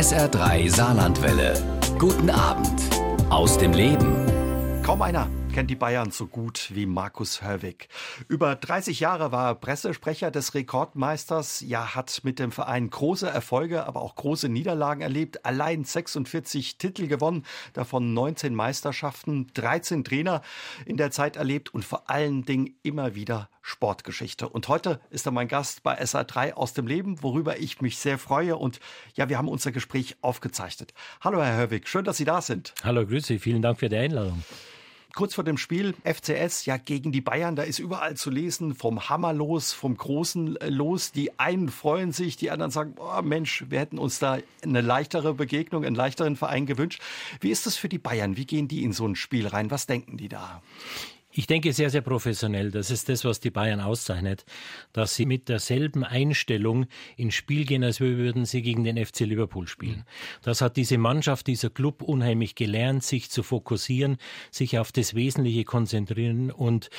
SR3 Saarlandwelle. Guten Abend aus dem Leben. Kaum einer kennt die Bayern so gut wie Markus Hörwig. Über 30 Jahre war er Pressesprecher des Rekordmeisters, ja, hat mit dem Verein große Erfolge, aber auch große Niederlagen erlebt. Allein 46 Titel gewonnen, davon 19 Meisterschaften, 13 Trainer in der Zeit erlebt und vor allen Dingen immer wieder Sportgeschichte. Und heute ist er mein Gast bei SA3 aus dem Leben, worüber ich mich sehr freue. Und ja, wir haben unser Gespräch aufgezeichnet. Hallo, Herr Hörwig, schön, dass Sie da sind. Hallo, Grüße, vielen Dank für die Einladung kurz vor dem Spiel FCS ja gegen die Bayern, da ist überall zu lesen, vom Hammer los, vom Großen äh, los. Die einen freuen sich, die anderen sagen, oh Mensch, wir hätten uns da eine leichtere Begegnung, einen leichteren Verein gewünscht. Wie ist das für die Bayern? Wie gehen die in so ein Spiel rein? Was denken die da? Ich denke sehr, sehr professionell. Das ist das, was die Bayern auszeichnet, dass sie mit derselben Einstellung ins Spiel gehen, als würden sie gegen den FC Liverpool spielen. Das hat diese Mannschaft, dieser Club unheimlich gelernt, sich zu fokussieren, sich auf das Wesentliche konzentrieren und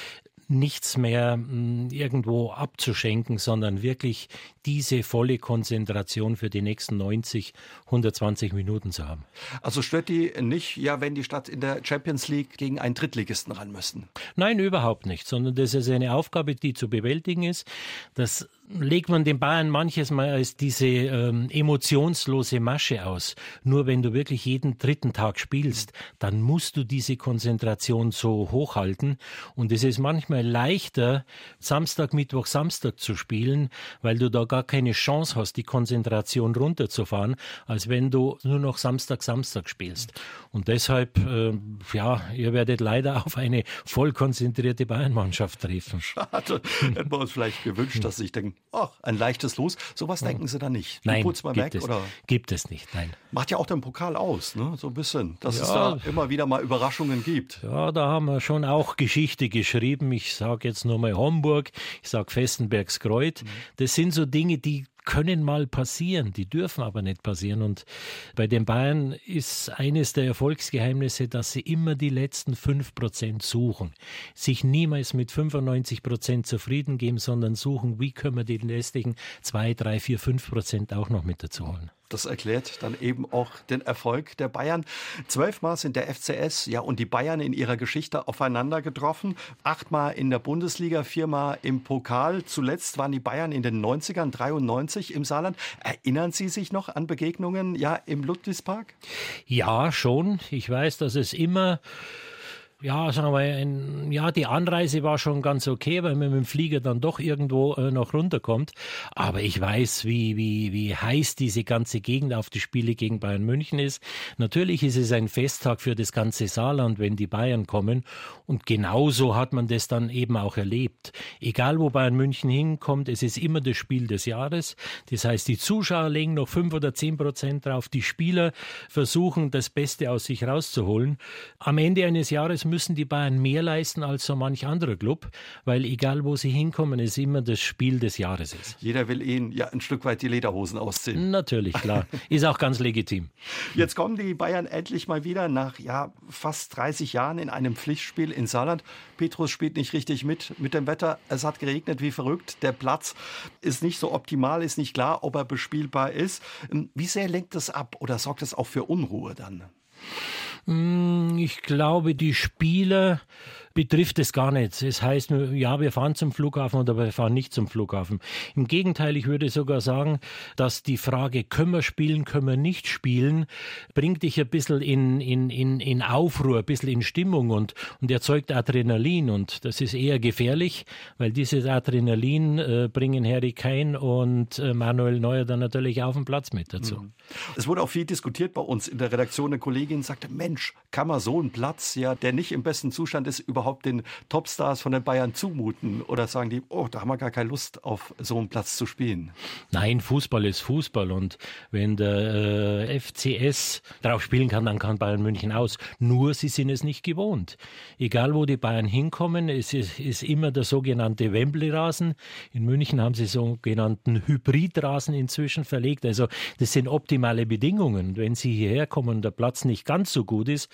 nichts mehr hm, irgendwo abzuschenken, sondern wirklich diese volle Konzentration für die nächsten 90, 120 Minuten zu haben. Also stört die nicht, ja, wenn die Stadt in der Champions League gegen einen Drittligisten ran müssen? Nein, überhaupt nicht, sondern das ist eine Aufgabe, die zu bewältigen ist. Das legt man den Bayern manches Mal als diese ähm, emotionslose Masche aus. Nur wenn du wirklich jeden dritten Tag spielst, dann musst du diese Konzentration so hochhalten. Und es ist manchmal leichter, Samstag, Mittwoch, Samstag zu spielen, weil du da gar keine Chance hast, die Konzentration runterzufahren, als wenn du nur noch Samstag, Samstag spielst. Und deshalb, äh, ja, ihr werdet leider auf eine voll konzentrierte Bayern-Mannschaft treffen. Schade. Hätten wir uns vielleicht gewünscht, dass sich denken, ach, ein leichtes Los. Sowas denken Sie da nicht. Die nein, gibt, weg, es, oder? gibt es nicht, nein. Macht ja auch den Pokal aus, ne? so ein bisschen, dass ja. es da immer wieder mal Überraschungen gibt. Ja, da haben wir schon auch Geschichte geschrieben. Ich sage jetzt nur mal Homburg, ich sage Festenbergs Kreuz. Mhm. Das sind so Dinge, die können mal passieren, die dürfen aber nicht passieren. Und bei den Bayern ist eines der Erfolgsgeheimnisse, dass sie immer die letzten fünf Prozent suchen, sich niemals mit 95 Prozent zufrieden geben, sondern suchen, wie können wir die restlichen zwei, drei, vier, fünf Prozent auch noch mit dazu holen. Das erklärt dann eben auch den Erfolg der Bayern. Zwölfmal sind der FCS ja und die Bayern in ihrer Geschichte aufeinander getroffen. Achtmal in der Bundesliga, viermal im Pokal. Zuletzt waren die Bayern in den 90ern, 93 im Saarland. Erinnern Sie sich noch an Begegnungen ja im Ludwigspark? Ja, schon. Ich weiß, dass es immer ja, sagen wir, ein, ja, die Anreise war schon ganz okay, weil man mit dem Flieger dann doch irgendwo äh, noch runterkommt. Aber ich weiß, wie, wie, wie heiß diese ganze Gegend auf die Spiele gegen Bayern München ist. Natürlich ist es ein Festtag für das ganze Saarland, wenn die Bayern kommen. Und genauso hat man das dann eben auch erlebt. Egal, wo Bayern München hinkommt, es ist immer das Spiel des Jahres. Das heißt, die Zuschauer legen noch fünf oder zehn Prozent drauf. Die Spieler versuchen, das Beste aus sich rauszuholen. Am Ende eines Jahres müssen die Bayern mehr leisten als so manch anderer Club, weil egal wo sie hinkommen, es immer das Spiel des Jahres ist. Jeder will ihnen ja ein Stück weit die Lederhosen ausziehen. Natürlich, klar. ist auch ganz legitim. Jetzt kommen die Bayern endlich mal wieder nach ja, fast 30 Jahren in einem Pflichtspiel in Saarland. Petrus spielt nicht richtig mit mit dem Wetter. Es hat geregnet wie verrückt. Der Platz ist nicht so optimal, ist nicht klar, ob er bespielbar ist. Wie sehr lenkt es ab oder sorgt es auch für Unruhe dann? Hm, ich glaube, die Spieler betrifft es gar nicht. Es heißt nur, ja, wir fahren zum Flughafen oder wir fahren nicht zum Flughafen. Im Gegenteil, ich würde sogar sagen, dass die Frage, können wir spielen, können wir nicht spielen, bringt dich ein bisschen in, in, in, in Aufruhr, ein bisschen in Stimmung und, und erzeugt Adrenalin. Und das ist eher gefährlich, weil dieses Adrenalin äh, bringen Harry Kane und äh, Manuel Neuer dann natürlich auf den Platz mit dazu. Mhm. Es wurde auch viel diskutiert bei uns in der Redaktion. Eine Kollegin sagte, Mensch, kann man so einen Platz, ja, der nicht im besten Zustand ist, überhaupt überhaupt den Topstars von den Bayern zumuten? Oder sagen die, oh, da haben wir gar keine Lust, auf so einem Platz zu spielen? Nein, Fußball ist Fußball. Und wenn der äh, FCS darauf spielen kann, dann kann Bayern München aus. Nur sie sind es nicht gewohnt. Egal, wo die Bayern hinkommen, es ist, ist immer der sogenannte Wembley-Rasen. In München haben sie sogenannten Hybridrasen inzwischen verlegt. Also das sind optimale Bedingungen. Wenn sie hierher kommen und der Platz nicht ganz so gut ist,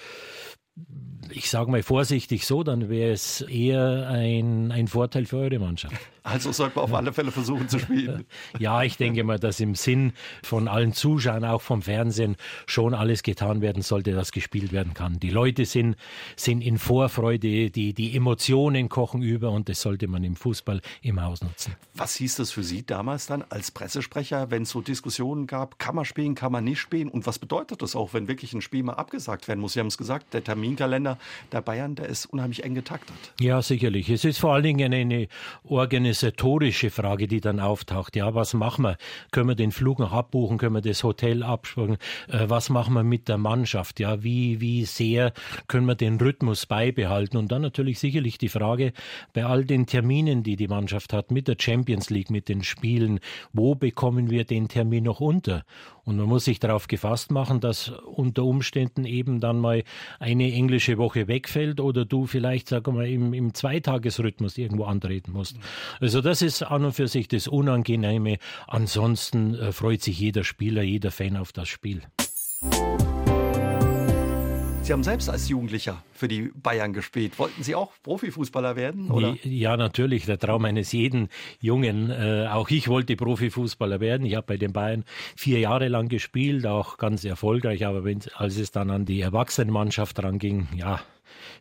ich sage mal vorsichtig so, dann wäre es eher ein, ein Vorteil für eure Mannschaft. Also sollte man auf alle Fälle versuchen zu spielen. Ja, ich denke mal, dass im Sinn von allen Zuschauern, auch vom Fernsehen, schon alles getan werden sollte, dass gespielt werden kann. Die Leute sind, sind in Vorfreude, die, die Emotionen kochen über und das sollte man im Fußball immer ausnutzen. Was hieß das für Sie damals dann als Pressesprecher, wenn es so Diskussionen gab, kann man spielen, kann man nicht spielen? Und was bedeutet das auch, wenn wirklich ein Spiel mal abgesagt werden muss? Sie haben es gesagt, der Terminkalender der Bayern, der ist unheimlich eng getaktet. Ja, sicherlich. Es ist vor allen Dingen eine organisatorische Frage, die dann auftaucht. Ja, was machen wir? Können wir den Flug noch abbuchen? Können wir das Hotel abspringen? Äh, was machen wir mit der Mannschaft? Ja, wie, wie sehr können wir den Rhythmus beibehalten? Und dann natürlich sicherlich die Frage bei all den Terminen, die die Mannschaft hat, mit der Champions League, mit den Spielen, wo bekommen wir den Termin noch unter? Und man muss sich darauf gefasst machen, dass unter Umständen eben dann mal eine englische Woche wegfällt oder du vielleicht, sagen mal, im, im Zweitagesrhythmus irgendwo antreten musst. Also das ist an und für sich das Unangenehme. Ansonsten äh, freut sich jeder Spieler, jeder Fan auf das Spiel. Sie haben selbst als Jugendlicher für die Bayern gespielt. Wollten Sie auch Profifußballer werden? Oder? Ja, natürlich. Der Traum eines jeden Jungen. Äh, auch ich wollte Profifußballer werden. Ich habe bei den Bayern vier Jahre lang gespielt, auch ganz erfolgreich. Aber wenn, als es dann an die Erwachsenenmannschaft ranging, ja,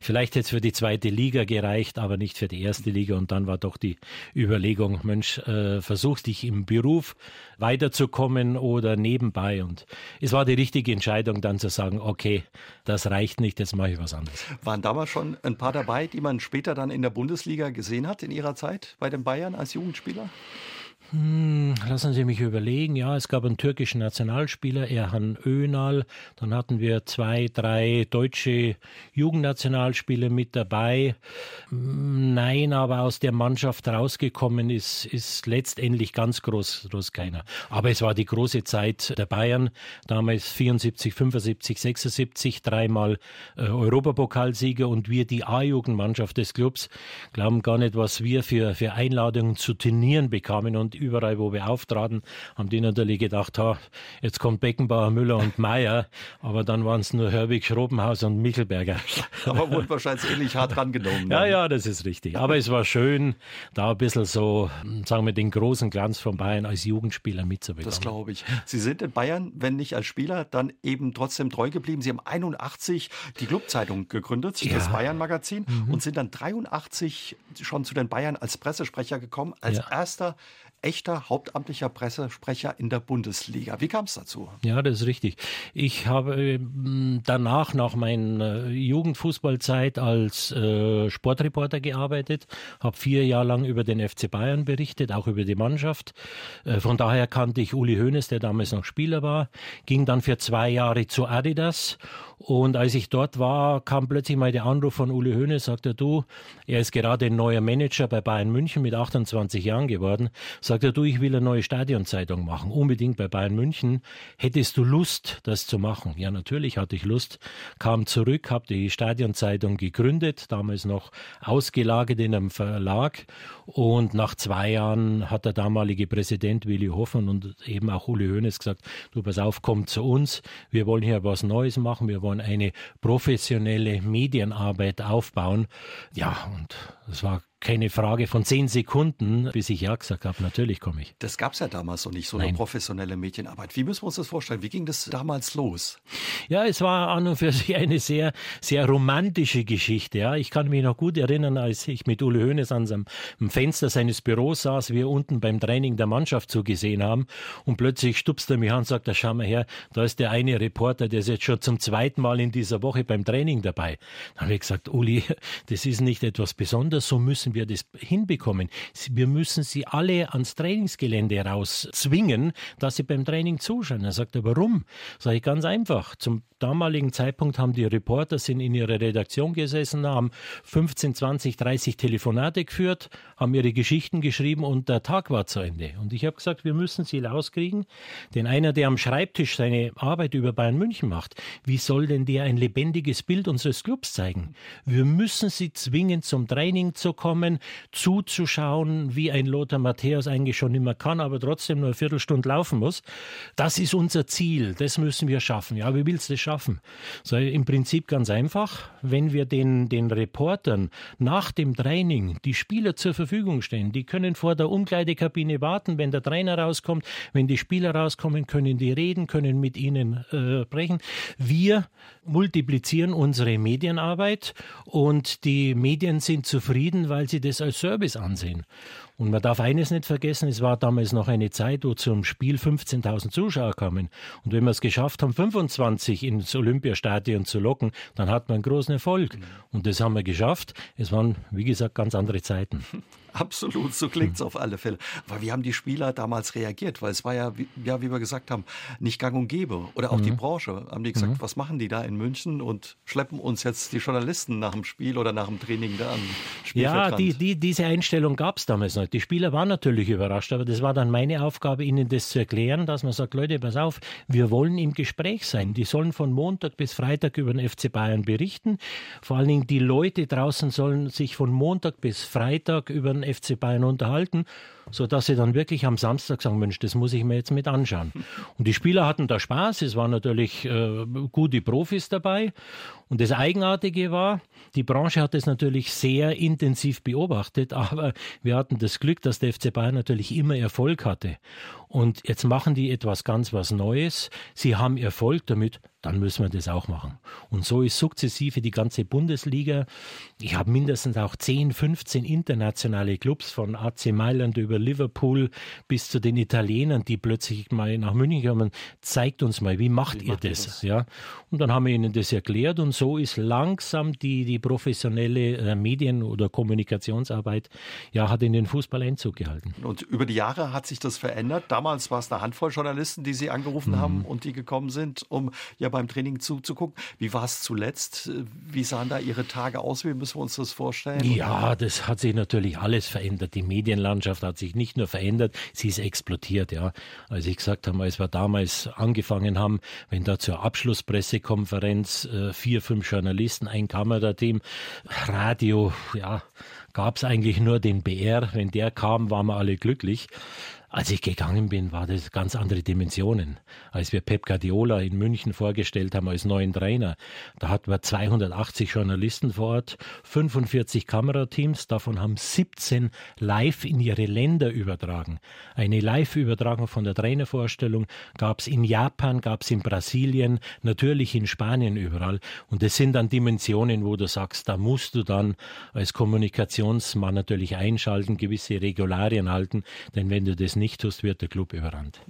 Vielleicht hätte es für die zweite Liga gereicht, aber nicht für die erste Liga. Und dann war doch die Überlegung, Mensch, äh, versuch dich im Beruf weiterzukommen oder nebenbei. Und es war die richtige Entscheidung, dann zu sagen, okay, das reicht nicht, jetzt mache ich was anderes. Waren damals schon ein paar dabei, die man später dann in der Bundesliga gesehen hat in Ihrer Zeit bei den Bayern als Jugendspieler? Hm, lassen Sie mich überlegen. Ja, es gab einen türkischen Nationalspieler, Erhan Önal. Dann hatten wir zwei, drei deutsche Jugendnationalspieler mit dabei. Hm, nein, aber aus der Mannschaft rausgekommen ist, ist letztendlich ganz groß, groß keiner. Aber es war die große Zeit der Bayern. Damals 74, 75, 76, dreimal äh, Europapokalsieger und wir die A-Jugendmannschaft des Clubs glauben gar nicht, was wir für, für Einladungen zu Turnieren bekamen und überall, wo wir auftraten, haben die natürlich gedacht, ha, jetzt kommt Beckenbauer, Müller und Meier, aber dann waren es nur Herbig, Schrobenhaus und Michelberger. Aber wurden wahrscheinlich ähnlich hart rangenommen. Ja, ja, das ist richtig. Aber es war schön, da ein bisschen so, sagen wir, den großen Glanz von Bayern als Jugendspieler mitzubekommen. Das glaube ich. Sie sind in Bayern, wenn nicht als Spieler, dann eben trotzdem treu geblieben. Sie haben 81 die Clubzeitung gegründet, ja. das Bayern-Magazin, mhm. und sind dann 83 schon zu den Bayern als Pressesprecher gekommen, als ja. erster echter hauptamtlicher Pressesprecher in der Bundesliga. Wie kam es dazu? Ja, das ist richtig. Ich habe ähm, danach, nach meiner Jugendfußballzeit als äh, Sportreporter gearbeitet, habe vier Jahre lang über den FC Bayern berichtet, auch über die Mannschaft. Äh, von daher kannte ich Uli Hoeneß, der damals noch Spieler war, ging dann für zwei Jahre zu Adidas und als ich dort war, kam plötzlich mal der Anruf von Uli Hoeneß, sagte du, er ist gerade ein neuer Manager bei Bayern München mit 28 Jahren geworden, sagt er, du, ich will eine neue Stadionzeitung machen, unbedingt bei Bayern München. Hättest du Lust, das zu machen? Ja, natürlich hatte ich Lust. Kam zurück, habe die Stadionzeitung gegründet, damals noch ausgelagert in einem Verlag. Und nach zwei Jahren hat der damalige Präsident Willy Hoffmann und eben auch Uli Hoeneß gesagt, du, pass auf, komm zu uns. Wir wollen hier was Neues machen. Wir wollen eine professionelle Medienarbeit aufbauen. Ja, und es war keine Frage von zehn Sekunden, bis ich Ja gesagt habe. Natürlich komme ich. Das gab es ja damals noch nicht, so eine Nein. professionelle Medienarbeit. Wie müssen wir uns das vorstellen? Wie ging das damals los? Ja, es war an und für sich eine sehr, sehr romantische Geschichte. Ja, ich kann mich noch gut erinnern, als ich mit Uli Hoeneß an seinem Fenster seines Büros saß, wir unten beim Training der Mannschaft zugesehen haben und plötzlich stupst er mich an und sagt, da schau mal her, da ist der eine Reporter, der ist jetzt schon zum zweiten Mal in dieser Woche beim Training dabei. Dann habe ich gesagt, Uli, das ist nicht etwas Besonderes, so müssen wir das hinbekommen. Wir müssen sie alle ans Trainingsgelände rauszwingen, dass sie beim Training zuschauen. Er sagt, warum? Sage ich ganz einfach. Zum damaligen Zeitpunkt haben die Reporter sind in ihrer Redaktion gesessen, haben 15, 20, 30 Telefonate geführt, haben ihre Geschichten geschrieben und der Tag war zu Ende. Und ich habe gesagt, wir müssen sie rauskriegen, denn einer, der am Schreibtisch seine Arbeit über Bayern München macht, wie soll denn der ein lebendiges Bild unseres Clubs zeigen? Wir müssen sie zwingen, zum Training zu kommen kommen, zuzuschauen, wie ein Lothar Matthäus eigentlich schon immer kann, aber trotzdem nur eine Viertelstunde laufen muss. Das ist unser Ziel. Das müssen wir schaffen. Ja, wie willst du das schaffen? So, Im Prinzip ganz einfach. Wenn wir den, den Reportern nach dem Training die Spieler zur Verfügung stellen, die können vor der Umkleidekabine warten, wenn der Trainer rauskommt, wenn die Spieler rauskommen, können die reden, können mit ihnen äh, sprechen. Wir multiplizieren unsere Medienarbeit und die Medien sind zufrieden, weil sie das als Service ansehen. Und man darf eines nicht vergessen, es war damals noch eine Zeit, wo zum Spiel 15.000 Zuschauer kamen. Und wenn wir es geschafft haben, 25 ins Olympiastadion zu locken, dann hat man einen großen Erfolg. Und das haben wir geschafft. Es waren, wie gesagt, ganz andere Zeiten. Absolut, so klingt es auf alle Fälle. Aber wie haben die Spieler damals reagiert? Weil es war ja, wie, ja, wie wir gesagt haben, nicht gang und gäbe. Oder auch mhm. die Branche. Haben die gesagt, mhm. was machen die da in München und schleppen uns jetzt die Journalisten nach dem Spiel oder nach dem Training da an Ja, die, die, diese Einstellung gab es damals noch. Die Spieler waren natürlich überrascht, aber das war dann meine Aufgabe, ihnen das zu erklären, dass man sagt, Leute, pass auf, wir wollen im Gespräch sein. Die sollen von Montag bis Freitag über den FC Bayern berichten. Vor allen Dingen die Leute draußen sollen sich von Montag bis Freitag über den FC Bayern unterhalten, sodass sie dann wirklich am Samstag sagen, Mensch, das muss ich mir jetzt mit anschauen. Und die Spieler hatten da Spaß, es waren natürlich äh, gute Profis dabei. Und das Eigenartige war, die Branche hat es natürlich sehr intensiv beobachtet, aber wir hatten das Glück, dass der FC Bayern natürlich immer Erfolg hatte. Und jetzt machen die etwas ganz was Neues. Sie haben Erfolg damit, dann müssen wir das auch machen. Und so ist sukzessive die ganze Bundesliga. Ich habe mindestens auch 10, 15 internationale Clubs von AC Mailand über Liverpool bis zu den Italienern, die plötzlich mal nach München kommen. Zeigt uns mal, wie macht wie ihr macht das? das? Ja. Und dann haben wir ihnen das erklärt und so ist langsam die, die professionelle äh, Medien- oder Kommunikationsarbeit, ja, hat in den Fußball Einzug gehalten. Und über die Jahre hat sich das verändert. Damals war es eine Handvoll Journalisten, die Sie angerufen mhm. haben und die gekommen sind, um ja beim Training zuzugucken. Wie war es zuletzt? Wie sahen da Ihre Tage aus? Wie müssen wir uns das vorstellen? Ja, das hat sich natürlich alles verändert. Die Medienlandschaft hat sich nicht nur verändert, sie ist explodiert. Ja, als ich gesagt habe, als wir damals angefangen haben, wenn da zur Abschlusspressekonferenz äh, vier, fünf Journalisten, ein Kamerateam, Radio, ja, gab es eigentlich nur den BR. Wenn der kam, waren wir alle glücklich. Als ich gegangen bin, war das ganz andere Dimensionen. Als wir Pep Guardiola in München vorgestellt haben als neuen Trainer, da hatten wir 280 Journalisten vor Ort, 45 Kamerateams, davon haben 17 live in ihre Länder übertragen. Eine Live-Übertragung von der Trainervorstellung gab es in Japan, gab es in Brasilien, natürlich in Spanien überall. Und das sind dann Dimensionen, wo du sagst, da musst du dann als Kommunikationsmann natürlich einschalten, gewisse Regularien halten, denn wenn du das nicht tust, wird der Club überrannt.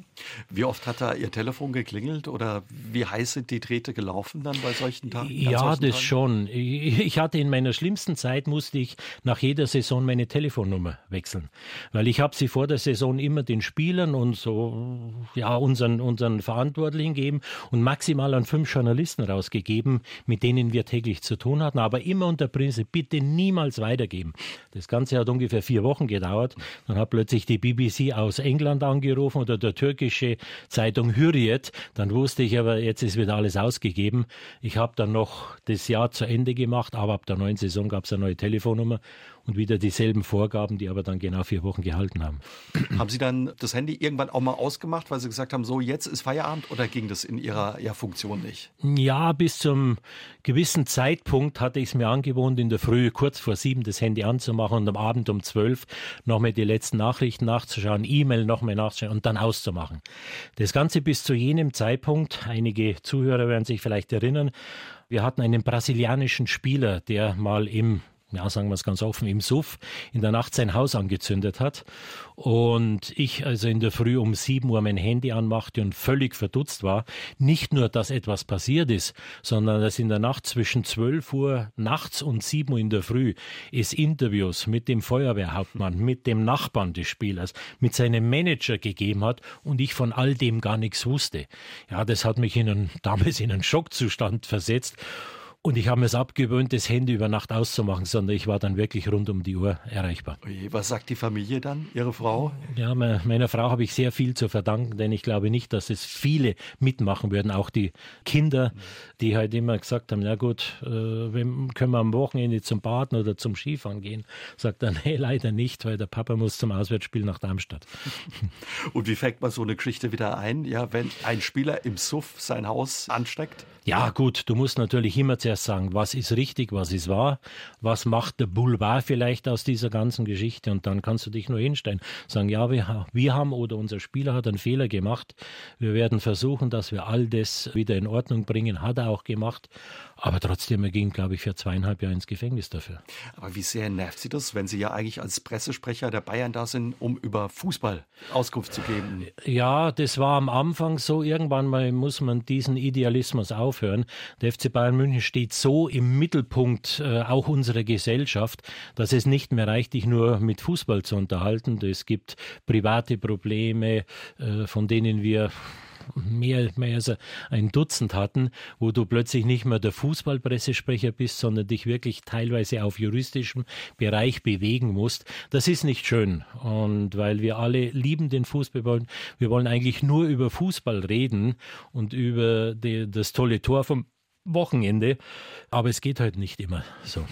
Wie oft hat da Ihr Telefon geklingelt oder wie heiß sind die Drähte gelaufen dann bei solchen Tagen? Ja, das Tagen? schon. Ich hatte in meiner schlimmsten Zeit, musste ich nach jeder Saison meine Telefonnummer wechseln, weil ich habe sie vor der Saison immer den Spielern und so, ja, unseren, unseren Verantwortlichen gegeben und maximal an fünf Journalisten rausgegeben, mit denen wir täglich zu tun hatten, aber immer unter Prinzip, bitte niemals weitergeben. Das Ganze hat ungefähr vier Wochen gedauert. Dann hat plötzlich die BBC aus aus England angerufen oder der türkische Zeitung Hürriyet. Dann wusste ich aber, jetzt ist wieder alles ausgegeben. Ich habe dann noch das Jahr zu Ende gemacht, aber ab der neuen Saison gab es eine neue Telefonnummer und wieder dieselben Vorgaben, die aber dann genau vier Wochen gehalten haben. Haben Sie dann das Handy irgendwann auch mal ausgemacht, weil Sie gesagt haben, so jetzt ist Feierabend oder ging das in Ihrer ja, Funktion nicht? Ja, bis zum gewissen Zeitpunkt hatte ich es mir angewohnt, in der Früh kurz vor sieben das Handy anzumachen und am Abend um zwölf nochmal die letzten Nachrichten nachzuschauen, E-Mail nochmal nachzuschauen und dann auszumachen. Das Ganze bis zu jenem Zeitpunkt, einige Zuhörer werden sich vielleicht erinnern, wir hatten einen brasilianischen Spieler, der mal im ja, sagen wir es ganz offen, im Suff in der Nacht sein Haus angezündet hat. Und ich also in der Früh um sieben Uhr mein Handy anmachte und völlig verdutzt war. Nicht nur, dass etwas passiert ist, sondern dass in der Nacht zwischen zwölf Uhr nachts und sieben Uhr in der Früh es Interviews mit dem Feuerwehrhauptmann, mit dem Nachbarn des Spielers, mit seinem Manager gegeben hat und ich von all dem gar nichts wusste. Ja, das hat mich in einen, damals in einen Schockzustand versetzt. Und ich habe mir es abgewöhnt, das Handy über Nacht auszumachen, sondern ich war dann wirklich rund um die Uhr erreichbar. Oje, was sagt die Familie dann, Ihre Frau? Ja, meiner Frau habe ich sehr viel zu verdanken, denn ich glaube nicht, dass es viele mitmachen würden, auch die Kinder, die halt immer gesagt haben, na gut, äh, können wir am Wochenende zum Baden oder zum Skifahren gehen? Sagt er, nee, leider nicht, weil der Papa muss zum Auswärtsspiel nach Darmstadt. Und wie fängt man so eine Geschichte wieder ein, ja, wenn ein Spieler im Suff sein Haus ansteckt? Ja, gut, du musst natürlich immer zuerst sagen, was ist richtig, was ist wahr, was macht der Boulevard vielleicht aus dieser ganzen Geschichte? Und dann kannst du dich nur hinstellen, sagen, ja, wir, wir haben oder unser Spieler hat einen Fehler gemacht, wir werden versuchen, dass wir all das wieder in Ordnung bringen, hat er auch gemacht, aber trotzdem, er ging, glaube ich, für zweieinhalb Jahre ins Gefängnis dafür. Aber wie sehr nervt Sie das, wenn Sie ja eigentlich als Pressesprecher der Bayern da sind, um über Fußball Auskunft zu geben? Ja, das war am Anfang so, irgendwann mal muss man diesen Idealismus auf aufhören. Der FC Bayern München steht so im Mittelpunkt äh, auch unserer Gesellschaft, dass es nicht mehr reicht, dich nur mit Fußball zu unterhalten. Es gibt private Probleme, äh, von denen wir mehr, mehr als ein Dutzend hatten, wo du plötzlich nicht mehr der Fußballpressesprecher bist, sondern dich wirklich teilweise auf juristischem Bereich bewegen musst. Das ist nicht schön. Und weil wir alle lieben den Fußball, wir wollen eigentlich nur über Fußball reden und über die, das tolle Tor vom Wochenende. Aber es geht halt nicht immer so.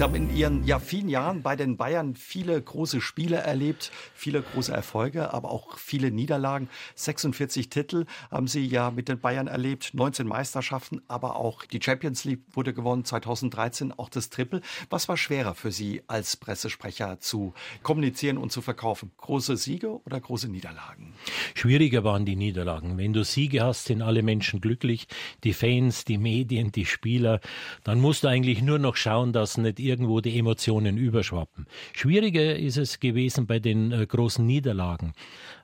Sie haben in Ihren ja, vielen Jahren bei den Bayern viele große Spiele erlebt, viele große Erfolge, aber auch viele Niederlagen. 46 Titel haben Sie ja mit den Bayern erlebt, 19 Meisterschaften, aber auch die Champions League wurde gewonnen 2013, auch das Triple. Was war schwerer für Sie als Pressesprecher zu kommunizieren und zu verkaufen? Große Siege oder große Niederlagen? Schwieriger waren die Niederlagen. Wenn du Siege hast, sind alle Menschen glücklich, die Fans, die Medien, die Spieler. Dann musst du eigentlich nur noch schauen, dass nicht irgendwo die Emotionen überschwappen. Schwieriger ist es gewesen bei den äh, großen Niederlagen,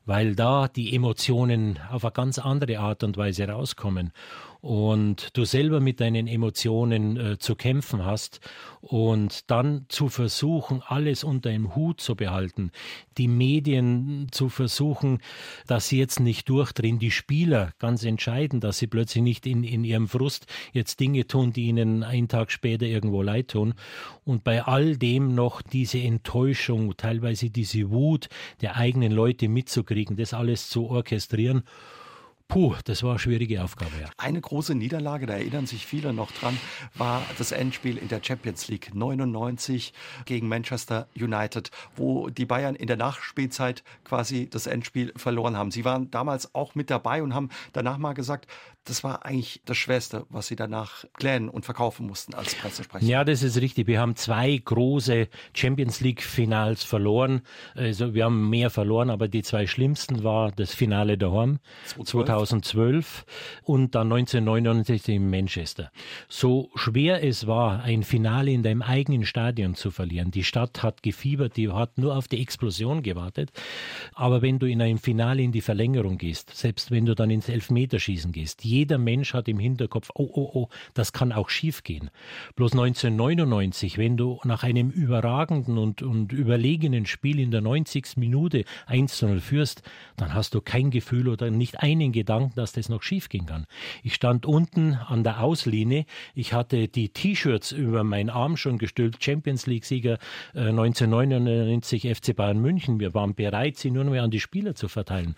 weil da die Emotionen auf eine ganz andere Art und Weise rauskommen. Und du selber mit deinen Emotionen äh, zu kämpfen hast und dann zu versuchen, alles unter dem Hut zu behalten, die Medien zu versuchen, dass sie jetzt nicht durchdrehen, die Spieler ganz entscheidend, dass sie plötzlich nicht in, in ihrem Frust jetzt Dinge tun, die ihnen einen Tag später irgendwo leid tun. Und bei all dem noch diese Enttäuschung, teilweise diese Wut der eigenen Leute mitzukriegen, das alles zu orchestrieren Puh, das war eine schwierige Aufgabe. Ja. Eine große Niederlage, da erinnern sich viele noch dran, war das Endspiel in der Champions League 99 gegen Manchester United, wo die Bayern in der Nachspielzeit quasi das Endspiel verloren haben. Sie waren damals auch mit dabei und haben danach mal gesagt, das war eigentlich das Schwerste, was sie danach klären und verkaufen mussten als Pressesprecher. Ja, das ist richtig. Wir haben zwei große Champions League Finals verloren. Also wir haben mehr verloren, aber die zwei schlimmsten war das Finale daheim 2012, 2012 und dann 1999 in Manchester. So schwer es war, ein Finale in deinem eigenen Stadion zu verlieren. Die Stadt hat gefiebert, die hat nur auf die Explosion gewartet. Aber wenn du in einem Finale in die Verlängerung gehst, selbst wenn du dann ins Elfmeterschießen gehst, jeder Mensch hat im Hinterkopf, oh, oh, oh, das kann auch schief gehen. Bloß 1999, wenn du nach einem überragenden und, und überlegenen Spiel in der 90. Minute 1 zu 0 führst, dann hast du kein Gefühl oder nicht einen Gedanken, dass das noch schief gehen kann. Ich stand unten an der Auslinie. Ich hatte die T-Shirts über meinen Arm schon gestülpt. Champions League-Sieger äh, 1999 FC Bayern München. Wir waren bereit, sie nur noch mehr an die Spieler zu verteilen.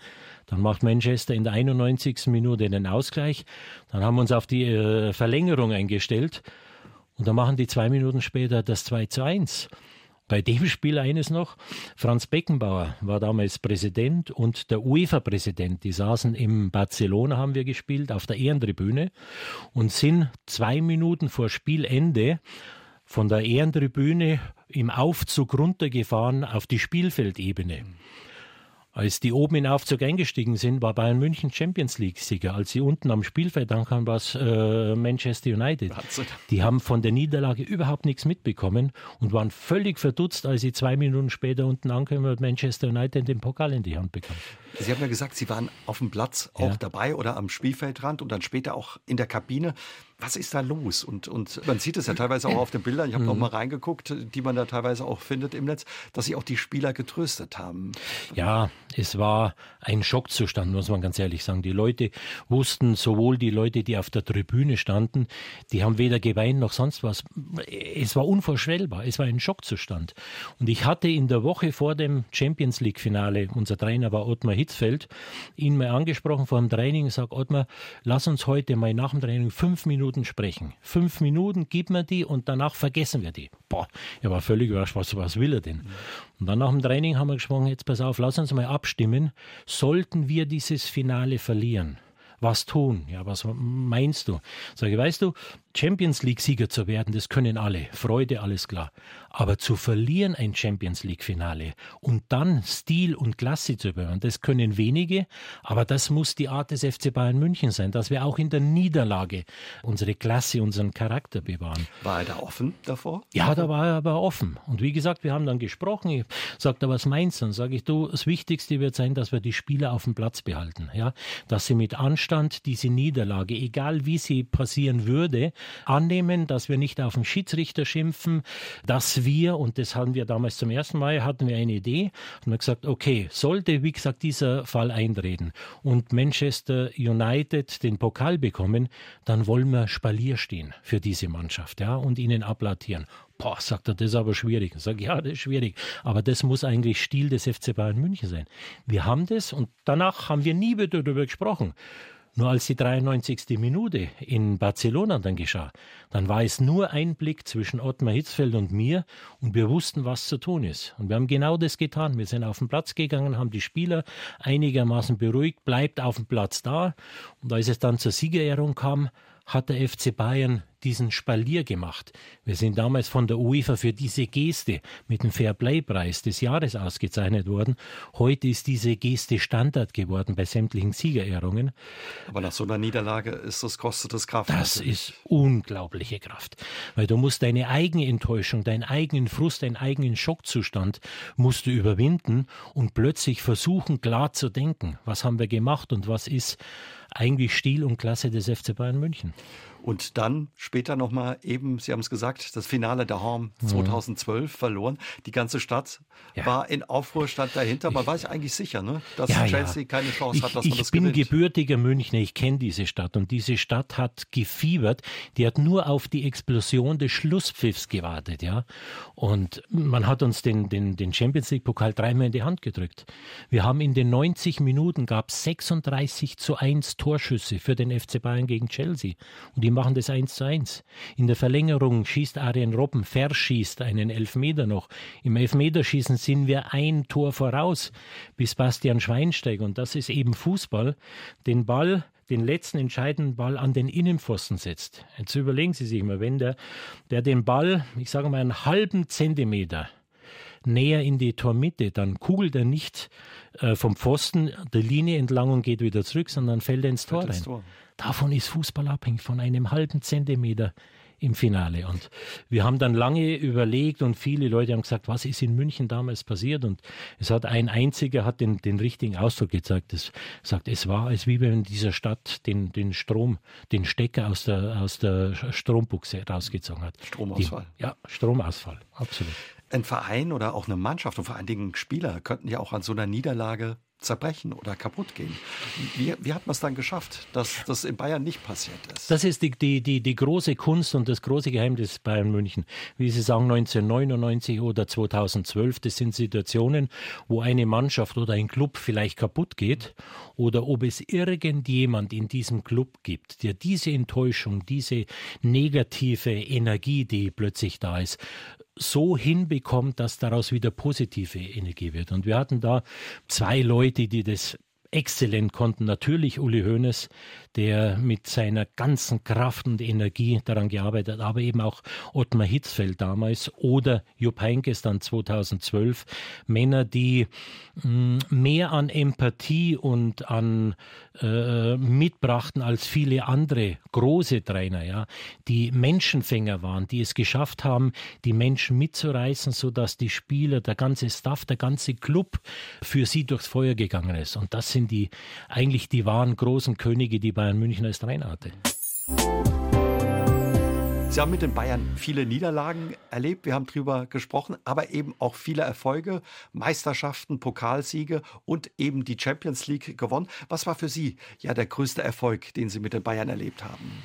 Dann macht Manchester in der 91. Minute den Ausgleich. Dann haben wir uns auf die äh, Verlängerung eingestellt. Und dann machen die zwei Minuten später das 2 zu 1. Bei dem Spiel eines noch, Franz Beckenbauer war damals Präsident und der UEFA-Präsident, die saßen im Barcelona, haben wir gespielt, auf der Ehrentribüne und sind zwei Minuten vor Spielende von der Ehrentribüne im Aufzug runtergefahren auf die Spielfeldebene. Als die oben in Aufzug eingestiegen sind, war Bayern München Champions League-Sieger. Als sie unten am Spielfeld ankamen, war es äh, Manchester United. Die haben von der Niederlage überhaupt nichts mitbekommen und waren völlig verdutzt, als sie zwei Minuten später unten ankamen und Manchester United den Pokal in die Hand bekamen. Sie haben ja gesagt, Sie waren auf dem Platz auch ja. dabei oder am Spielfeldrand und dann später auch in der Kabine. Was ist da los? Und, und man sieht es ja teilweise auch auf den Bildern, ich habe mhm. noch mal reingeguckt, die man da teilweise auch findet im Netz, dass sie auch die Spieler getröstet haben. Ja, es war ein Schockzustand, muss man ganz ehrlich sagen. Die Leute wussten, sowohl die Leute, die auf der Tribüne standen, die haben weder geweint noch sonst was. Es war unvorstellbar, es war ein Schockzustand. Und ich hatte in der Woche vor dem Champions League-Finale, unser Trainer war Ottmar Hitzfeld, ihn mal angesprochen vor dem Training sagt, Ottmar, lass uns heute mal nach dem Training fünf Minuten sprechen. Fünf Minuten gibt man die und danach vergessen wir die. Boah, er war völlig überrascht, was, was will er denn? Und dann nach dem Training haben wir gesprochen, jetzt pass auf, lass uns mal abstimmen. Sollten wir dieses Finale verlieren? Was tun? Ja, was meinst du? Sag ich, weißt du, Champions League-Sieger zu werden, das können alle. Freude, alles klar. Aber zu verlieren ein Champions League-Finale und dann Stil und Klasse zu bewahren, das können wenige, aber das muss die Art des FC Bayern München sein, dass wir auch in der Niederlage unsere Klasse, unseren Charakter bewahren. War er da offen davor? Ja, da war er aber offen. Und wie gesagt, wir haben dann gesprochen. Ich sagte, was meinst du? Dann sage ich, du, das Wichtigste wird sein, dass wir die Spieler auf dem Platz behalten. Ja, dass sie mit Anstand diese Niederlage, egal wie sie passieren würde, annehmen, dass wir nicht auf den Schiedsrichter schimpfen, dass wir, und das hatten wir damals zum ersten Mal, hatten wir eine Idee und haben gesagt, okay, sollte, wie gesagt, dieser Fall eintreten und Manchester United den Pokal bekommen, dann wollen wir Spalier stehen für diese Mannschaft, ja, und ihnen applaudieren. Boah, sagt er, das ist aber schwierig. Ich sage, ja, das ist schwierig. Aber das muss eigentlich Stil des FC Bayern München sein. Wir haben das und danach haben wir nie wieder darüber gesprochen. Nur als die 93. Minute in Barcelona dann geschah, dann war es nur ein Blick zwischen Ottmar Hitzfeld und mir und wir wussten, was zu tun ist. Und wir haben genau das getan. Wir sind auf den Platz gegangen, haben die Spieler einigermaßen beruhigt, bleibt auf dem Platz da. Und als es dann zur Siegerehrung kam, hat der FC Bayern diesen Spalier gemacht. Wir sind damals von der UEFA für diese Geste mit dem Fairplay-Preis des Jahres ausgezeichnet worden. Heute ist diese Geste Standard geworden bei sämtlichen Siegerehrungen. Aber nach so einer Niederlage ist das kostet das Kraft. Das natürlich. ist unglaubliche Kraft, weil du musst deine eigene Enttäuschung, deinen eigenen Frust, deinen eigenen Schockzustand musst du überwinden und plötzlich versuchen klar zu denken, was haben wir gemacht und was ist eigentlich Stil und Klasse des FC Bayern München. Und dann später nochmal eben, Sie haben es gesagt, das Finale der Horm 2012 mhm. verloren. Die ganze Stadt ja. war in Aufruhr, stand dahinter. Man ich, war sich eigentlich sicher, ne, dass ja, Chelsea ja. keine Chance hat, dass ich, man das Ich bin gewinnt. gebürtiger Münchner, ich kenne diese Stadt und diese Stadt hat gefiebert. Die hat nur auf die Explosion des Schlusspfiffs gewartet, ja. Und man hat uns den, den, den Champions League Pokal dreimal in die Hand gedrückt. Wir haben in den 90 Minuten gab 36 zu 1 Torschüsse für den FC Bayern gegen Chelsea. Und die machen das eins zu eins. In der Verlängerung schießt Arjen Robben, verschießt einen Elfmeter noch. Im Elfmeterschießen sind wir ein Tor voraus bis Bastian Schweinsteiger. Und das ist eben Fußball. Den Ball den letzten entscheidenden Ball an den Innenpfosten setzt. Jetzt überlegen Sie sich mal, wenn der, der den Ball, ich sage mal, einen halben Zentimeter näher in die Tormitte, dann kugelt er nicht äh, vom Pfosten der Linie entlang und geht wieder zurück, sondern fällt er ins Tor rein. Tor. Davon ist Fußball abhängig, von einem halben Zentimeter im Finale. Und wir haben dann lange überlegt und viele Leute haben gesagt, was ist in München damals passiert? Und es hat ein einziger hat den, den richtigen Ausdruck gezeigt. Es sagt, es war, als wie wenn in dieser Stadt den, den Strom, den Stecker aus der, aus der Strombuchse rausgezogen hat. Stromausfall. Die, ja, Stromausfall, absolut. Ein Verein oder auch eine Mannschaft und vor allen Dingen Spieler könnten ja auch an so einer Niederlage zerbrechen oder kaputt gehen. Wie, wie hat man es dann geschafft, dass das in Bayern nicht passiert ist? Das ist die, die, die, die große Kunst und das große Geheimnis Bayern München. Wie Sie sagen, 1999 oder 2012, das sind Situationen, wo eine Mannschaft oder ein Club vielleicht kaputt geht oder ob es irgendjemand in diesem Club gibt, der diese Enttäuschung, diese negative Energie, die plötzlich da ist, so hinbekommt, dass daraus wieder positive Energie wird. Und wir hatten da zwei Leute, die das exzellent konnten natürlich Uli Hoeneß, der mit seiner ganzen Kraft und Energie daran gearbeitet hat, aber eben auch Ottmar Hitzfeld damals oder Jupp Heynckes dann 2012. Männer, die mm, mehr an Empathie und an äh, mitbrachten als viele andere große Trainer, ja, die Menschenfänger waren, die es geschafft haben, die Menschen mitzureißen, sodass die Spieler, der ganze Staff, der ganze Club für sie durchs Feuer gegangen ist. Und das sind die eigentlich die wahren großen Könige, die Bayern München als Trainer hatte. Sie haben mit den Bayern viele Niederlagen erlebt, wir haben darüber gesprochen, aber eben auch viele Erfolge, Meisterschaften, Pokalsiege und eben die Champions League gewonnen. Was war für Sie ja der größte Erfolg, den Sie mit den Bayern erlebt haben?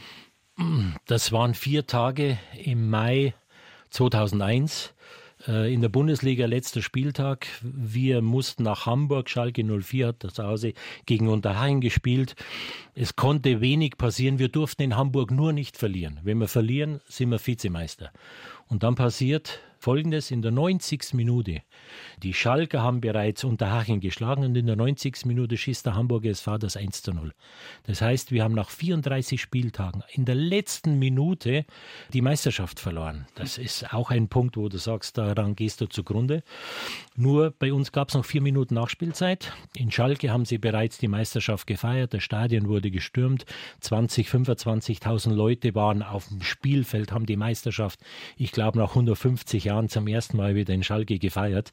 Das waren vier Tage im Mai 2001 äh, in der Bundesliga letzter Spieltag. Wir mussten nach Hamburg. Schalke 04 hat zu Hause gegen Unterhaching gespielt. Es konnte wenig passieren. Wir durften in Hamburg nur nicht verlieren. Wenn wir verlieren, sind wir Vizemeister. Und dann passiert Folgendes in der 90. Minute. Die Schalker haben bereits Unterhaching geschlagen und in der 90. Minute schießt der Hamburger SV das 1 zu 0. Das heißt, wir haben nach 34 Spieltagen in der letzten Minute die Meisterschaft verloren. Das ist auch ein Punkt, wo du sagst, daran gehst du zugrunde. Nur bei uns gab es noch vier Minuten Nachspielzeit. In Schalke haben sie bereits die Meisterschaft gefeiert. Das Stadion wurde gestürmt. 20, 25.000 Leute waren auf dem Spielfeld, haben die Meisterschaft, ich glaube, nach 150 Jahren Jahren zum ersten Mal wieder in Schalke gefeiert,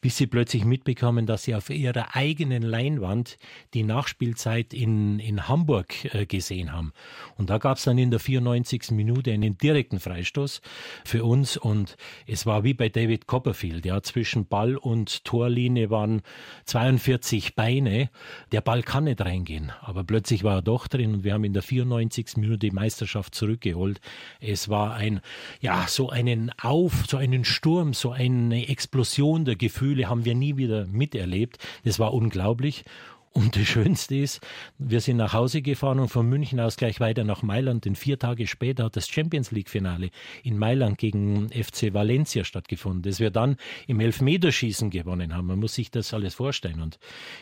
bis sie plötzlich mitbekommen, dass sie auf ihrer eigenen Leinwand die Nachspielzeit in, in Hamburg äh, gesehen haben. Und da gab es dann in der 94. Minute einen direkten Freistoß für uns und es war wie bei David Copperfield. Ja, zwischen Ball und Torlinie waren 42 Beine. Der Ball kann nicht reingehen, aber plötzlich war er doch drin und wir haben in der 94. Minute die Meisterschaft zurückgeholt. Es war ein, ja, so einen Auf, so einen einen Sturm, so eine Explosion der Gefühle haben wir nie wieder miterlebt. Das war unglaublich. Und das Schönste ist, wir sind nach Hause gefahren und von München aus gleich weiter nach Mailand. Denn vier Tage später hat das Champions League-Finale in Mailand gegen FC Valencia stattgefunden, das wir dann im Elfmeterschießen gewonnen haben. Man muss sich das alles vorstellen. Und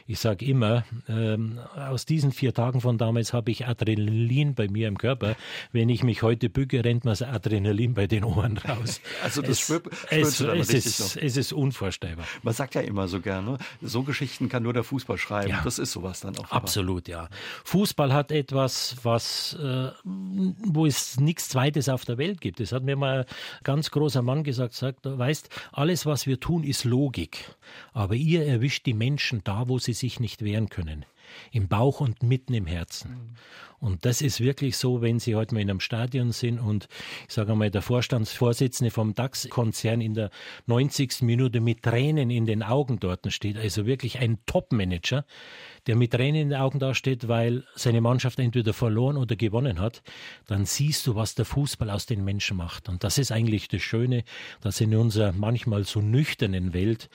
ich sage immer, ähm, aus diesen vier Tagen von damals habe ich Adrenalin bei mir im Körper. Wenn ich mich heute bücke, rennt mir das Adrenalin bei den Ohren raus. Also das es, spürt, es, es, ist, es ist unvorstellbar. Man sagt ja immer so gerne, so Geschichten kann nur der Fußball schreiben. Ja. Das ist sowas dann auch. Absolut, ja. Fußball hat etwas, was, äh, wo es nichts Zweites auf der Welt gibt. Das hat mir mal ein ganz großer Mann gesagt, sagt, weißt, alles, was wir tun, ist Logik. Aber ihr erwischt die Menschen da, wo sie sich nicht wehren können im Bauch und mitten im Herzen. Mhm. Und das ist wirklich so, wenn Sie heute mal in einem Stadion sind und ich sage mal, der Vorstandsvorsitzende vom DAX-Konzern in der 90. Minute mit Tränen in den Augen dort steht, also wirklich ein Top-Manager, der mit Tränen in den Augen dasteht, weil seine Mannschaft entweder verloren oder gewonnen hat, dann siehst du, was der Fußball aus den Menschen macht. Und das ist eigentlich das Schöne, dass in unserer manchmal so nüchternen Welt